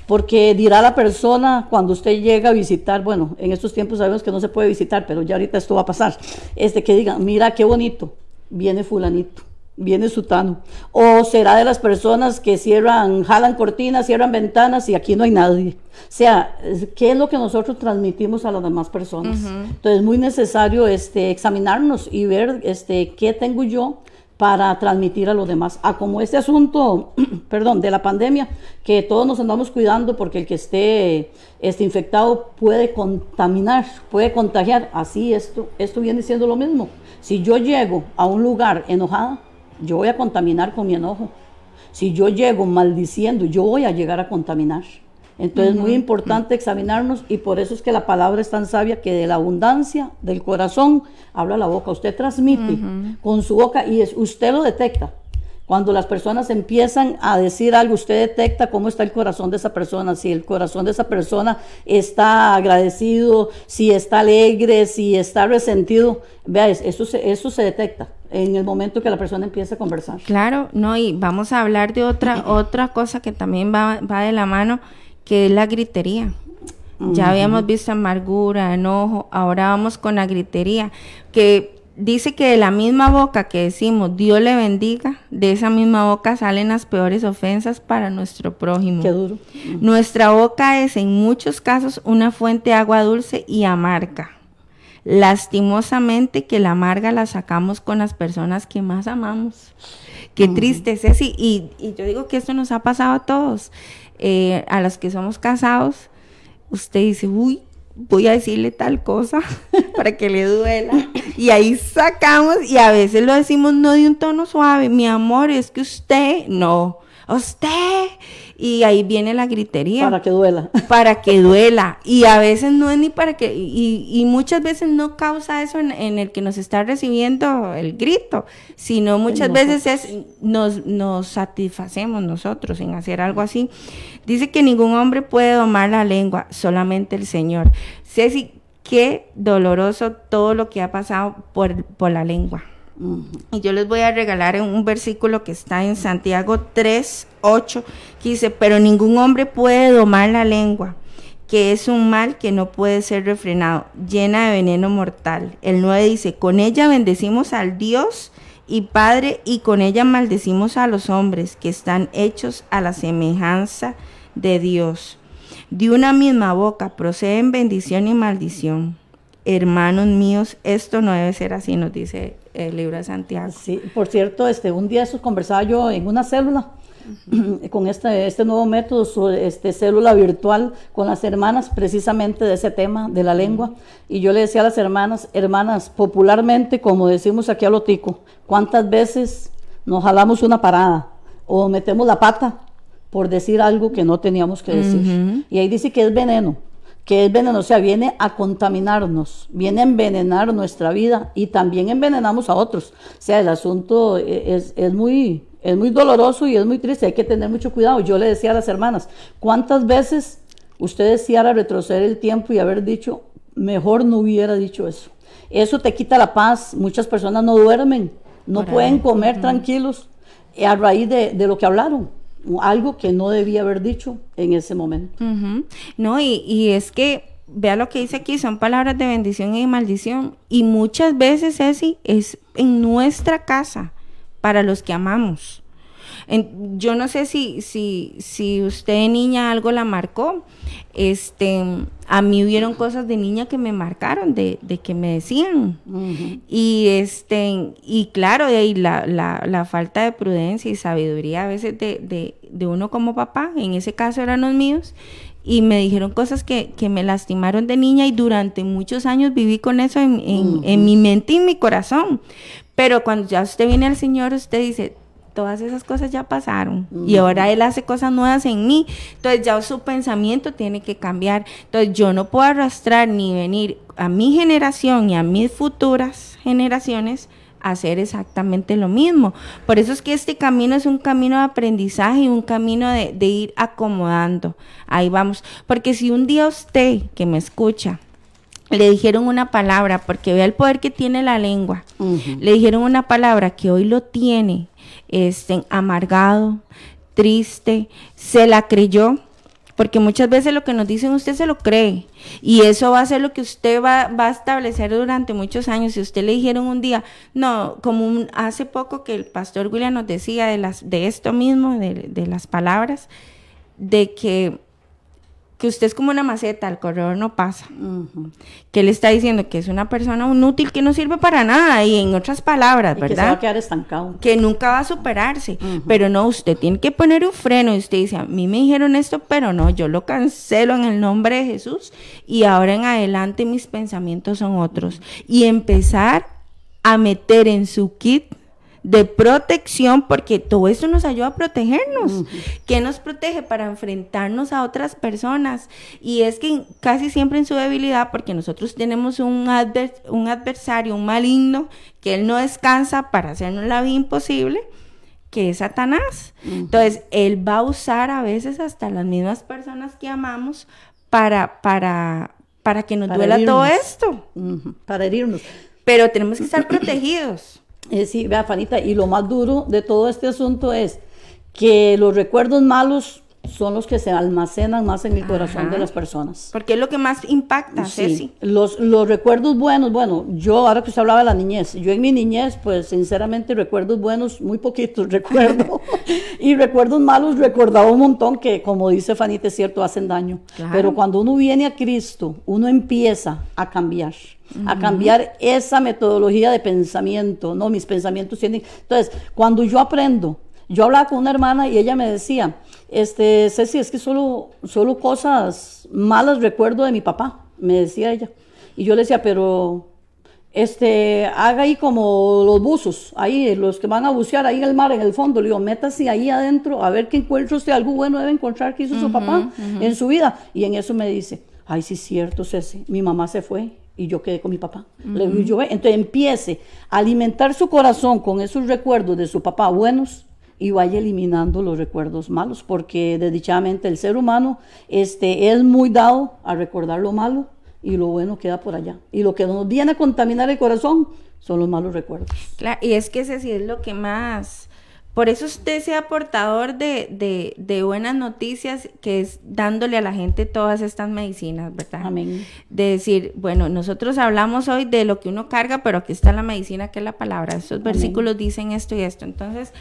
Porque dirá la persona cuando usted llega a visitar, bueno, en estos tiempos sabemos que no se puede visitar, pero ya ahorita esto va a pasar, este que digan, mira qué bonito, viene fulanito viene sutano. O será de las personas que cierran, jalan cortinas, cierran ventanas y aquí no hay nadie. O sea, ¿qué es lo que nosotros transmitimos a las demás personas? Entonces es muy necesario este, examinarnos y ver este, qué tengo yo para transmitir a los demás. A como este asunto, perdón, de la pandemia, que todos nos andamos cuidando porque el que esté, esté infectado puede contaminar, puede contagiar. Así esto, esto viene siendo lo mismo. Si yo llego a un lugar enojada, yo voy a contaminar con mi enojo. Si yo llego maldiciendo, yo voy a llegar a contaminar. Entonces es muy importante examinarnos y por eso es que la palabra es tan sabia que de la abundancia del corazón habla la boca. Usted transmite con su boca y es, usted lo detecta. Cuando las personas empiezan a decir algo, usted detecta cómo está el corazón de esa persona, si el corazón de esa persona está agradecido, si está alegre, si está resentido. Vea, eso se, eso se detecta en el momento que la persona empieza a conversar. Claro, no, y vamos a hablar de otra, otra cosa que también va, va de la mano que es la gritería. Ya habíamos visto amargura, enojo, ahora vamos con la gritería, que dice que de la misma boca que decimos Dios le bendiga, de esa misma boca salen las peores ofensas para nuestro prójimo. Qué duro. Nuestra boca es en muchos casos una fuente de agua dulce y amarga. Lastimosamente que la amarga la sacamos con las personas que más amamos. Qué triste es. Y, y yo digo que esto nos ha pasado a todos. Eh, a los que somos casados, usted dice, uy, voy a decirle tal cosa para que le duela. Y ahí sacamos y a veces lo decimos no de un tono suave, mi amor, es que usted, no, usted. Y ahí viene la gritería. Para que duela. Para que duela. Y a veces no es ni para que, y, muchas veces no causa eso en, el que nos está recibiendo el grito, sino muchas veces es, nos, nos satisfacemos nosotros en hacer algo así. Dice que ningún hombre puede domar la lengua, solamente el Señor. Ceci, qué doloroso todo lo que ha pasado por, por la lengua. Y yo les voy a regalar un versículo que está en Santiago 3, 8, que dice, pero ningún hombre puede domar la lengua, que es un mal que no puede ser refrenado, llena de veneno mortal. El 9 dice, con ella bendecimos al Dios y Padre, y con ella maldecimos a los hombres que están hechos a la semejanza de Dios. De una misma boca proceden bendición y maldición. Hermanos míos, esto no debe ser así, nos dice el libro de Santiago. Sí, por cierto, este, un día eso conversaba yo en una célula con este, este nuevo método, este, célula virtual con las hermanas precisamente de ese tema de la lengua. Y yo le decía a las hermanas, hermanas, popularmente, como decimos aquí a Lotico, ¿cuántas veces nos jalamos una parada o metemos la pata por decir algo que no teníamos que decir? Y ahí dice que es veneno que es veneno, o sea, viene a contaminarnos, viene a envenenar nuestra vida y también envenenamos a otros. O sea, el asunto es, es, muy, es muy doloroso y es muy triste, hay que tener mucho cuidado. Yo le decía a las hermanas, ¿cuántas veces usted deseara retroceder el tiempo y haber dicho, mejor no hubiera dicho eso? Eso te quita la paz, muchas personas no duermen, no pueden comer tranquilos a raíz de, de lo que hablaron algo que no debía haber dicho en ese momento. No, y, y, es que, vea lo que dice aquí, son palabras de bendición y maldición. Y muchas veces, así es en nuestra casa, para los que amamos. En- yo no sé si, si, si usted de niña algo la marcó. Este, a mí hubieron cosas de niña que me marcaron, de, de que me decían. Y este, y claro, de ahí la, la, la falta de prudencia y sabiduría a veces de, de, de uno como papá, en ese caso eran los míos, y me dijeron cosas que, que me lastimaron de niña y durante muchos años viví con eso en, en- en mi mente y en mi corazón. Pero cuando ya usted viene al Señor, usted dice, todas esas cosas ya pasaron y ahora Él hace cosas nuevas en mí. Entonces ya su pensamiento tiene que cambiar. Entonces yo no puedo arrastrar ni venir a mi generación y a mis futuras generaciones a hacer exactamente lo mismo. Por eso es que este camino es un camino de aprendizaje y un camino de, de ir acomodando. Ahí vamos. Porque si un día usted que me escucha le dijeron una palabra, porque vea el poder que tiene la lengua, le dijeron una palabra que hoy lo tiene este, amargado, triste, se la creyó, porque muchas veces lo que nos dicen usted se lo cree y eso va a ser lo que usted va, a establecer durante muchos años. Si usted le dijeron un día, no, como hace poco que el pastor William nos decía de, las, de esto mismo, de las palabras, de que, que usted es como una maceta, el corredor no pasa. Que él está diciendo que es una persona inútil que no sirve para nada y en otras palabras, Y que se va a ¿verdad? quedar estancado. Que nunca va a superarse, pero no, usted tiene que poner un freno y usted dice, a mí me dijeron esto, pero no, yo lo cancelo en el nombre de Jesús y ahora en adelante mis pensamientos son otros y empezar a meter en su kit de protección, porque todo esto nos ayuda a protegernos. ¿Qué nos protege para enfrentarnos a otras personas? Y es que casi siempre en su debilidad, porque nosotros tenemos un, adver- un adversario, un maligno, que él no descansa para hacernos la vida imposible, que es Satanás. Entonces, él va a usar a veces hasta las mismas personas que amamos para, para, para que nos Para duela todo esto. Para herirnos. Pero tenemos que estar protegidos. Eh, sí, vea, Fanita, y lo más duro de todo este asunto es que los recuerdos malos son los que se almacenan más en el corazón Ajá. de las personas. Porque es lo que más impacta, Ceci. Sí, los, los recuerdos buenos, bueno, yo ahora que usted hablaba de la niñez, yo en mi niñez, pues sinceramente recuerdos buenos, muy poquitos recuerdo, y recuerdos malos recordaba un montón que, como dice Fanita, es cierto, hacen daño. Claro. Pero cuando uno viene a Cristo, uno empieza a cambiar, a cambiar esa metodología de pensamiento, ¿no? Mis pensamientos tienen... Entonces, cuando yo aprendo, yo hablaba con una hermana y ella me decía, este, Ceci, es que solo, solo cosas malas recuerdo de mi papá, me decía ella. Y yo le decía, pero este, haga ahí como los buzos, ahí los que van a bucear ahí en el mar, en el fondo, le digo, métase ahí adentro a ver qué encuentra usted, algo bueno debe encontrar que hizo su papá en su vida. Y en eso me dice, ay, sí es cierto, Ceci, mi mamá se fue y yo quedé con mi papá. Le digo, yo, "Ve". entonces empiece a alimentar su corazón con esos recuerdos de su papá buenos y vaya eliminando los recuerdos malos, porque desdichadamente el ser humano este, es muy dado a recordar lo malo y lo bueno queda por allá. Y lo que nos viene a contaminar el corazón son los malos recuerdos. Claro, y es que ese sí es lo que más... Por eso usted sea portador de, de, de buenas noticias, que es dándole a la gente todas estas medicinas, ¿verdad? Amén. De decir, bueno, nosotros hablamos hoy de lo que uno carga, pero aquí está la medicina, que es la palabra. Estos versículos dicen esto y esto. Entonces,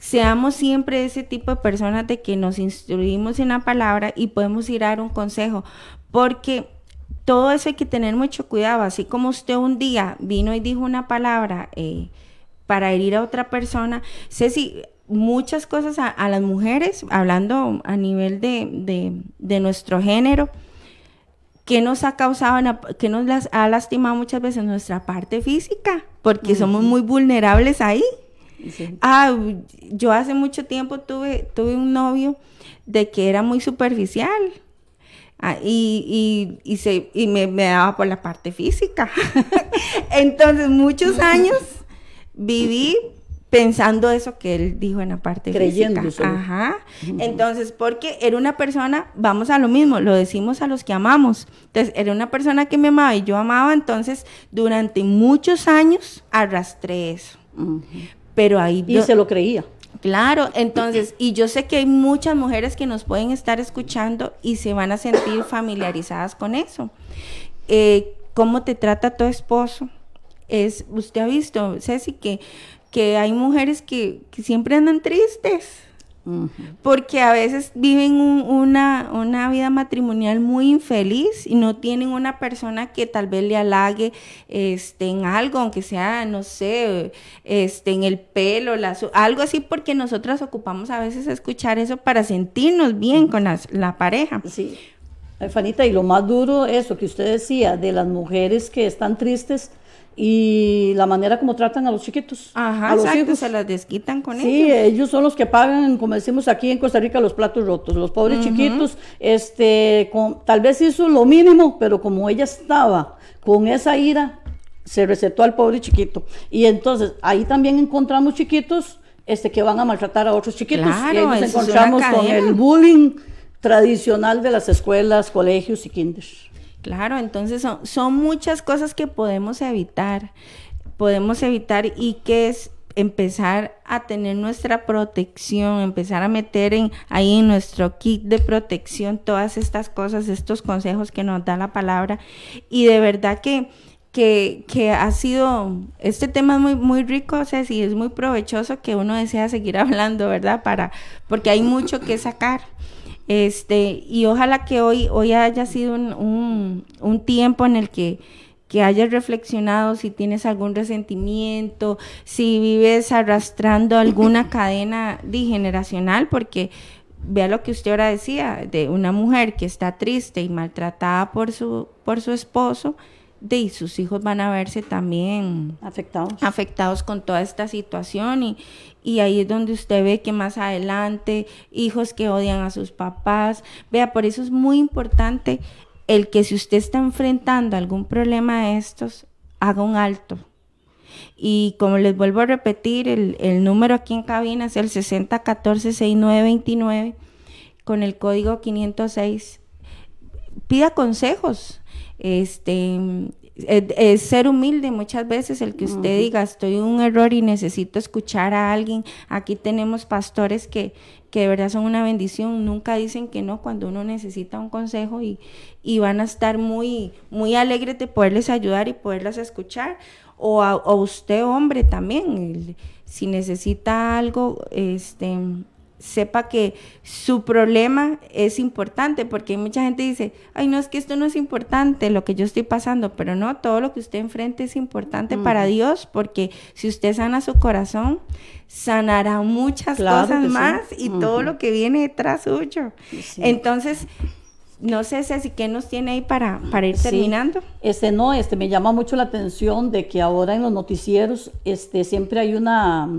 seamos siempre ese tipo de personas de que nos instruimos en la palabra y podemos ir a dar un consejo, porque todo eso hay que tener mucho cuidado, así como usted un día vino y dijo una palabra eh, para herir a otra persona, Ceci, muchas cosas a, a las mujeres, hablando a nivel de, de, de nuestro género, que nos ha causado, que nos las ha lastimado muchas veces nuestra parte física, porque somos muy vulnerables ahí. Sí. Ah, yo hace mucho tiempo tuve, tuve un novio de que era muy superficial. Ah, y, y, y, se, y me, me daba por la parte física. Entonces, muchos años viví pensando eso que él dijo en la parte Creyendo física. solo. Ajá. Entonces, porque era una persona, vamos a lo mismo, lo decimos a los que amamos. Entonces, era una persona que me amaba y yo amaba, entonces, durante muchos años arrastré eso. Pero ahí Y se lo creía. Claro, entonces, y yo sé que hay muchas mujeres que nos pueden estar escuchando y se van a sentir familiarizadas con eso. Eh, ¿Cómo te trata tu esposo? Es, usted ha visto, Ceci, que que hay mujeres que, que siempre andan tristes porque a veces viven una, una, vida matrimonial muy infeliz y no tienen una persona que tal vez le halague este, en algo, aunque sea, no sé, este, en el pelo, algo así, porque nosotras ocupamos a veces escuchar eso para sentirnos bien con la pareja. Sí. Fanita, y lo más duro, eso que usted decía, de las mujeres que están tristes, y la manera como tratan a los chiquitos. Ajá, a los hijos. se las desquitan con ellos. Sí, ellos son los que pagan, como decimos aquí en Costa Rica, los platos rotos. Los pobres chiquitos, este, con, tal vez hizo lo mínimo, pero como ella estaba con esa ira, se recetó al pobre chiquito. Y entonces ahí también encontramos chiquitos este, que van a maltratar a otros chiquitos. y ahí nos encontramos con el bullying tradicional de las escuelas, colegios y kinders. Claro, entonces son, muchas cosas que podemos evitar, podemos evitar y que es empezar a tener nuestra protección, empezar a meter en, ahí en nuestro kit de protección todas estas cosas, estos consejos que nos da la palabra. Y de verdad que, que, que ha sido, este tema es muy, muy rico, o sea, sí, es muy provechoso que uno desea seguir hablando, ¿verdad? Para, porque hay mucho que sacar. Este, y ojalá que hoy, hoy haya sido un, tiempo en el que, que hayas reflexionado si tienes algún resentimiento, si vives arrastrando alguna cadena generacional, porque vea lo que usted ahora decía, de una mujer que está triste y maltratada por su, por su esposo, de sus hijos van a verse también afectados, afectados con toda esta situación y, y ahí es donde usted ve que más adelante hijos que odian a sus papás, vea, por eso es muy importante el que si usted está enfrentando algún problema de estos, haga un alto. Y como les vuelvo a repetir, el, el número aquí en cabina es el 6014-6929 con el código 506. Pida consejos, este, es, ser humilde muchas veces el que usted diga estoy en un error y necesito escuchar a alguien. Aquí tenemos pastores que, que de verdad son una bendición, nunca dicen que no cuando uno necesita un consejo y, y van a estar muy, muy alegres de poderles ayudar y poderlas escuchar. O a, o usted hombre también, si necesita algo, este sepa que su problema es importante, porque mucha gente dice, ay, no, es que esto no es importante, lo que yo estoy pasando, pero no, todo lo que usted enfrente es importante para Dios, porque si usted sana su corazón, sanará muchas cosas más y todo lo que viene detrás suyo. Entonces, no sé, Ceci, ¿qué nos tiene ahí para, para ir terminando? Este, no, este, me llama mucho la atención de que ahora en los noticieros, este, siempre hay una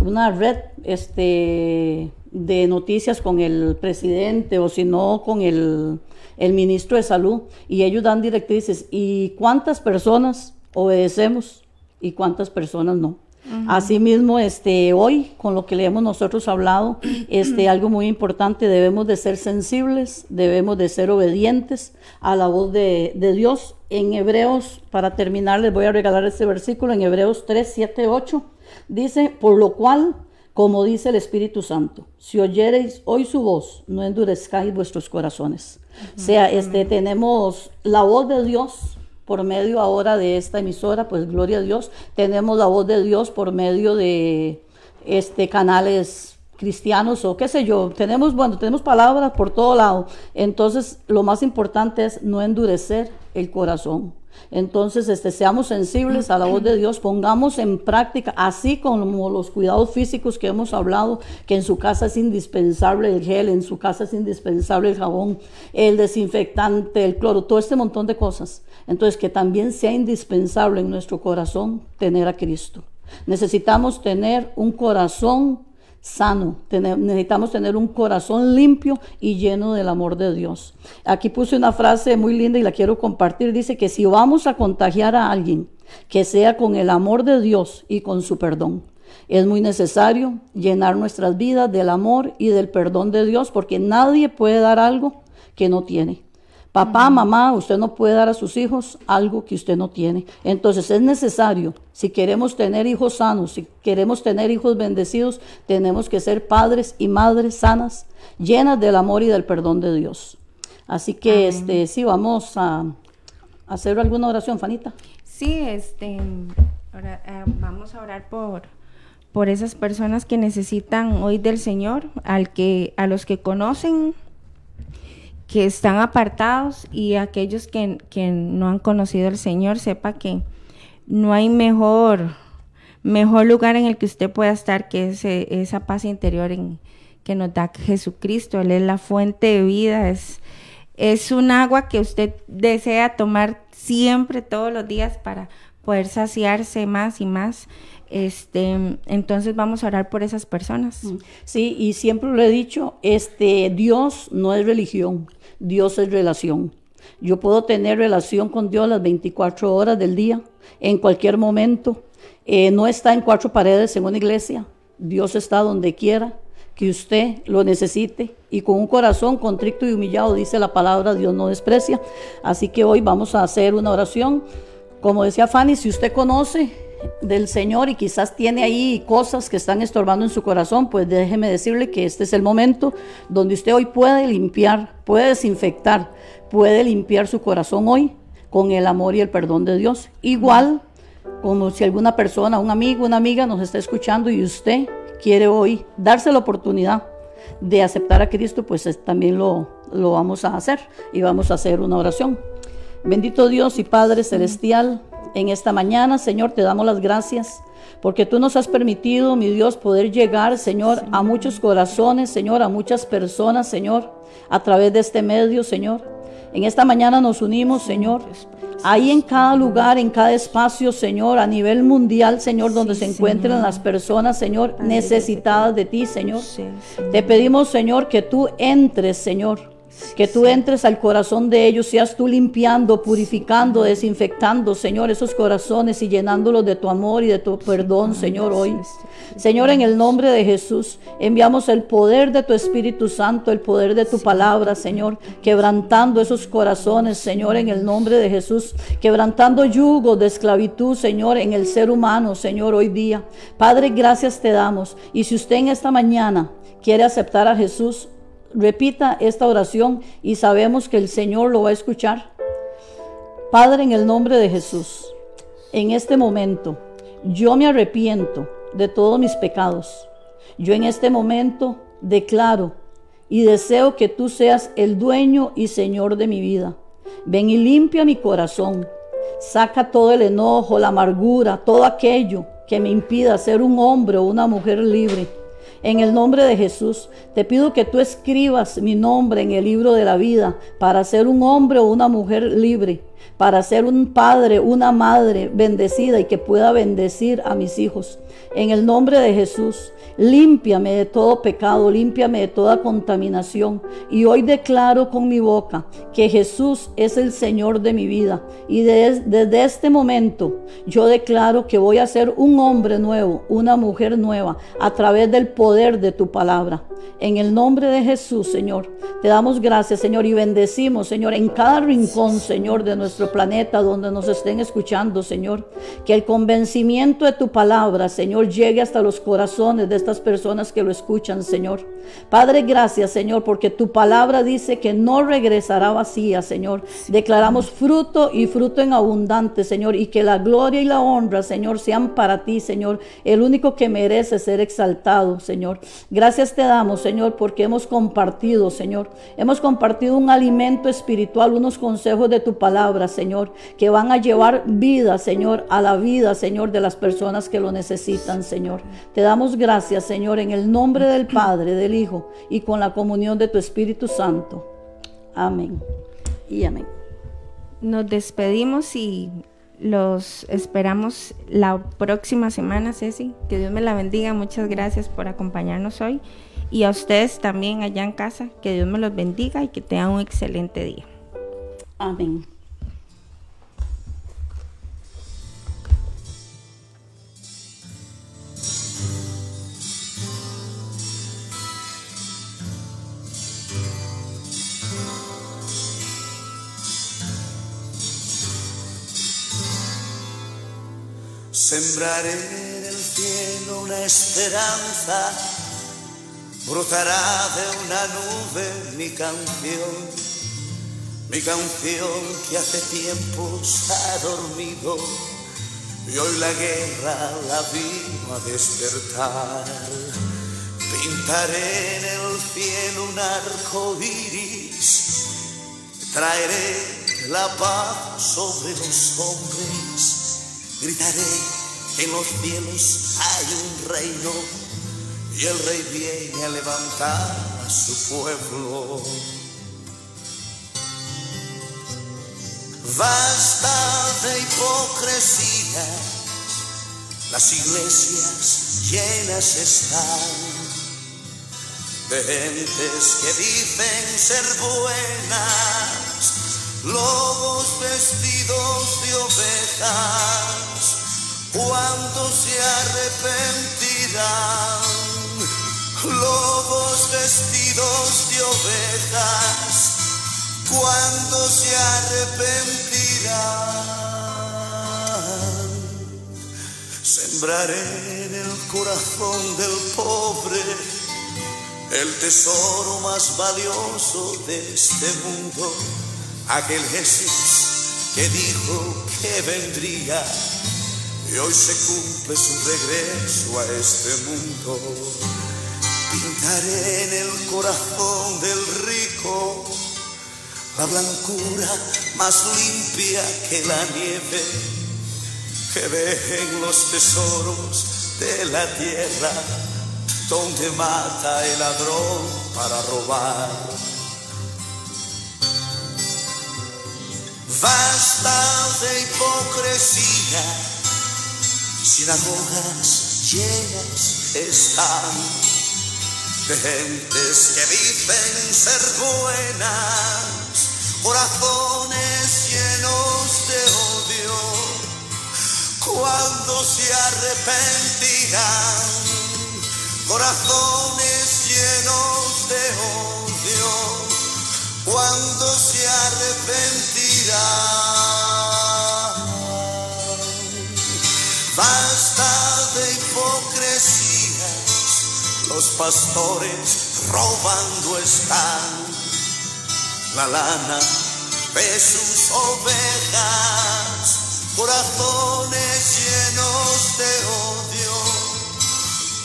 una red este, de noticias con el presidente o si no con el, ministro de salud y ellos dan directrices y cuántas personas obedecemos y cuántas personas no. Asimismo, este, hoy, con lo que le hemos nosotros hablado, este, algo muy importante, debemos de ser sensibles, debemos de ser obedientes a la voz de, de Dios. En Hebreos, para terminar, les voy a regalar este versículo, en Hebreos 3, 7, 8 Dice, por lo cual, como dice el Espíritu Santo, si oyereis hoy su voz, no endurezcáis vuestros corazones. O sea, este, tenemos la voz de Dios por medio ahora de esta emisora, pues gloria a Dios. Tenemos la voz de Dios por medio de este, canales cristianos o qué sé yo. Tenemos, bueno, tenemos palabras por todo lado. Entonces, lo más importante es no endurecer el corazón. Entonces, este, seamos sensibles a la voz de Dios, pongamos en práctica, así como los cuidados físicos que hemos hablado, que en su casa es indispensable el gel, en su casa es indispensable el jabón, el desinfectante, el cloro, todo este montón de cosas. Entonces, que también sea indispensable en nuestro corazón tener a Cristo. Necesitamos tener un corazón sano. necesitamos tener un corazón limpio y lleno del amor de Dios. Aquí puse una frase muy linda y la quiero compartir. Dice que si vamos a contagiar a alguien, que sea con el amor de Dios y con su perdón. Es muy necesario llenar nuestras vidas del amor y del perdón de Dios porque nadie puede dar algo que no tiene. Papá, mamá, usted no puede dar a sus hijos algo que usted no tiene. Entonces es necesario, si queremos tener hijos sanos, si queremos tener hijos bendecidos, tenemos que ser padres y madres sanas, llenas del amor y del perdón de Dios. Así que este sí, vamos a, hacer alguna oración, Fanita. Sí, este, eh, vamos a orar por, por esas personas que necesitan hoy del Señor, al que, a los que conocen, que están apartados y aquellos que, que no han conocido al Señor, sepa que no hay mejor, mejor lugar en el que usted pueda estar que ese, esa paz interior en, que nos da Jesucristo. Él es la fuente de vida, es, es un agua que usted desea tomar siempre, todos los días, para poder saciarse más y más. Este, entonces vamos a orar por esas personas. Mm. Sí, y siempre lo he dicho, este Dios no es religión, Dios es relación. Yo puedo tener relación con Dios las 24 horas del día, en cualquier momento. Eh, no está en cuatro paredes en una iglesia. Dios está donde quiera que usted lo necesite y con un corazón contrito y humillado, dice la palabra, Dios no desprecia. Así que hoy vamos a hacer una oración. Como decía Fanny, si usted conoce del Señor y quizás tiene ahí cosas que están estorbando en su corazón, pues déjeme decirle que este es el momento donde usted hoy puede limpiar, puede desinfectar, puede limpiar su corazón hoy con el amor y el perdón de Dios. Igual como si alguna persona, un amigo, una amiga nos está escuchando y usted quiere hoy darse la oportunidad de aceptar a Cristo, pues también lo, lo vamos a hacer y vamos a hacer una oración. Bendito Dios y Padre Celestial, en esta mañana, Señor, te damos las gracias porque tú nos has permitido, mi Dios, poder llegar, Señor, a muchos corazones, Señor, a muchas personas, Señor, a través de este medio, Señor. En esta mañana nos unimos, Señor, ahí en cada lugar, en cada espacio, Señor, a nivel mundial, Señor, donde se encuentran las personas, Señor, necesitadas de ti, Señor. Te pedimos, Señor, que tú entres, Señor que tú entres al corazón de ellos, seas tú limpiando, purificando, desinfectando, Señor, esos corazones y llenándolos de tu amor y de tu perdón, Señor, hoy. Señor, en el nombre de Jesús, enviamos el poder de tu Espíritu Santo, el poder de tu palabra, Señor, quebrantando esos corazones, Señor, en el nombre de Jesús, quebrantando yugos de esclavitud, Señor, en el ser humano, Señor, hoy día. Padre, gracias te damos. Y si usted en esta mañana quiere aceptar a Jesús, repita esta oración y sabemos que el Señor lo va a escuchar. Padre, en el nombre de Jesús, en este momento, yo me arrepiento de todos mis pecados. Yo en este momento declaro y deseo que tú seas el dueño y Señor de mi vida. Ven y limpia mi corazón. Saca todo el enojo, la amargura, todo aquello que me impida ser un hombre o una mujer libre. En el nombre de Jesús, te pido que tú escribas mi nombre en el libro de la vida para ser un hombre o una mujer libre, para ser un padre, una madre bendecida y que pueda bendecir a mis hijos. En el nombre de Jesús, límpiame de todo pecado, límpiame de toda contaminación. Y hoy declaro con mi boca que Jesús es el Señor de mi vida. Y desde este momento yo declaro que voy a ser un hombre nuevo, una mujer nueva, a través del poder de tu palabra. En el nombre de Jesús, Señor, te damos gracias, Señor, y bendecimos, Señor, en cada rincón, Señor, de nuestro planeta donde nos estén escuchando, Señor. Que el convencimiento de tu palabra, Señor, llegue hasta los corazones de estas personas que lo escuchan, Señor. Padre, gracias, Señor, porque tu palabra dice que no regresará vacía, Señor. Declaramos fruto y fruto en abundante, Señor, y que la gloria y la honra, Señor, sean para ti, Señor, el único que merece ser exaltado, Señor. Gracias te damos, Señor, porque hemos compartido, Señor. Hemos compartido un alimento espiritual, unos consejos de tu palabra, Señor, que van a llevar vida, Señor, a la vida, Señor, de las personas que lo necesitan, Señor. Te damos gracias, Señor, en el nombre del Padre, del Hijo y con la comunión de tu Espíritu Santo. Amén. Y amén. Nos despedimos y los esperamos la próxima semana, Ceci. Que Dios me la bendiga. Muchas gracias por acompañarnos hoy. Y a ustedes también allá en casa. Que Dios me los bendiga y que tengan un excelente día. Amén. Sembraré en el cielo una esperanza, brotará de una nube mi canción, mi canción que hace tiempo se ha dormido. Y hoy la guerra la vino a despertar. Pintaré en el cielo un arco iris, traeré la paz sobre los hombres, gritaré que en los cielos hay un reino y el rey viene a levantar a su pueblo. Basta de hipocresía, las iglesias llenas están de gentes que dicen ser buenas, lobos vestidos de ovejas, cuando se arrepentirán, lobos vestidos de ovejas cuando se arrepentirán. Sembraré en el corazón del pobre el tesoro más valioso de este mundo, aquel Jesús que dijo que vendría y hoy se cumple su regreso a este mundo. Pintaré en el corazón del rico la blancura más limpia que la nieve que ve en los tesoros de la tierra donde mata el ladrón para robar. Basta de hipocresía, sinagogas llenas están de gentes que dicen ser buenas. Corazones llenos de odio, cuando se arrepentirán, corazones llenos de odio, cuando se arrepentirán. Basta de hipocresías, los pastores robando están la lana de sus ovejas, corazones llenos de odio,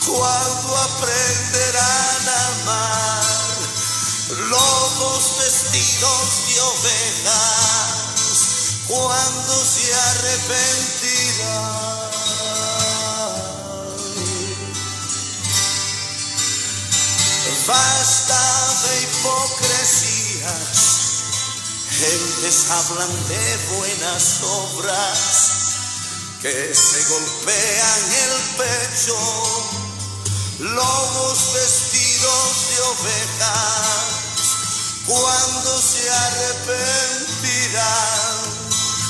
cuando aprenderán a amar, lobos vestidos de ovejas, cuando se arrepentirán. Basta de hipocresías, gentes hablan de buenas obras que se golpean el pecho, lobos vestidos de ovejas, cuando se arrepentirán,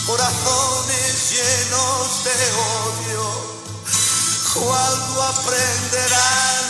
corazones llenos de odio, cuando aprenderán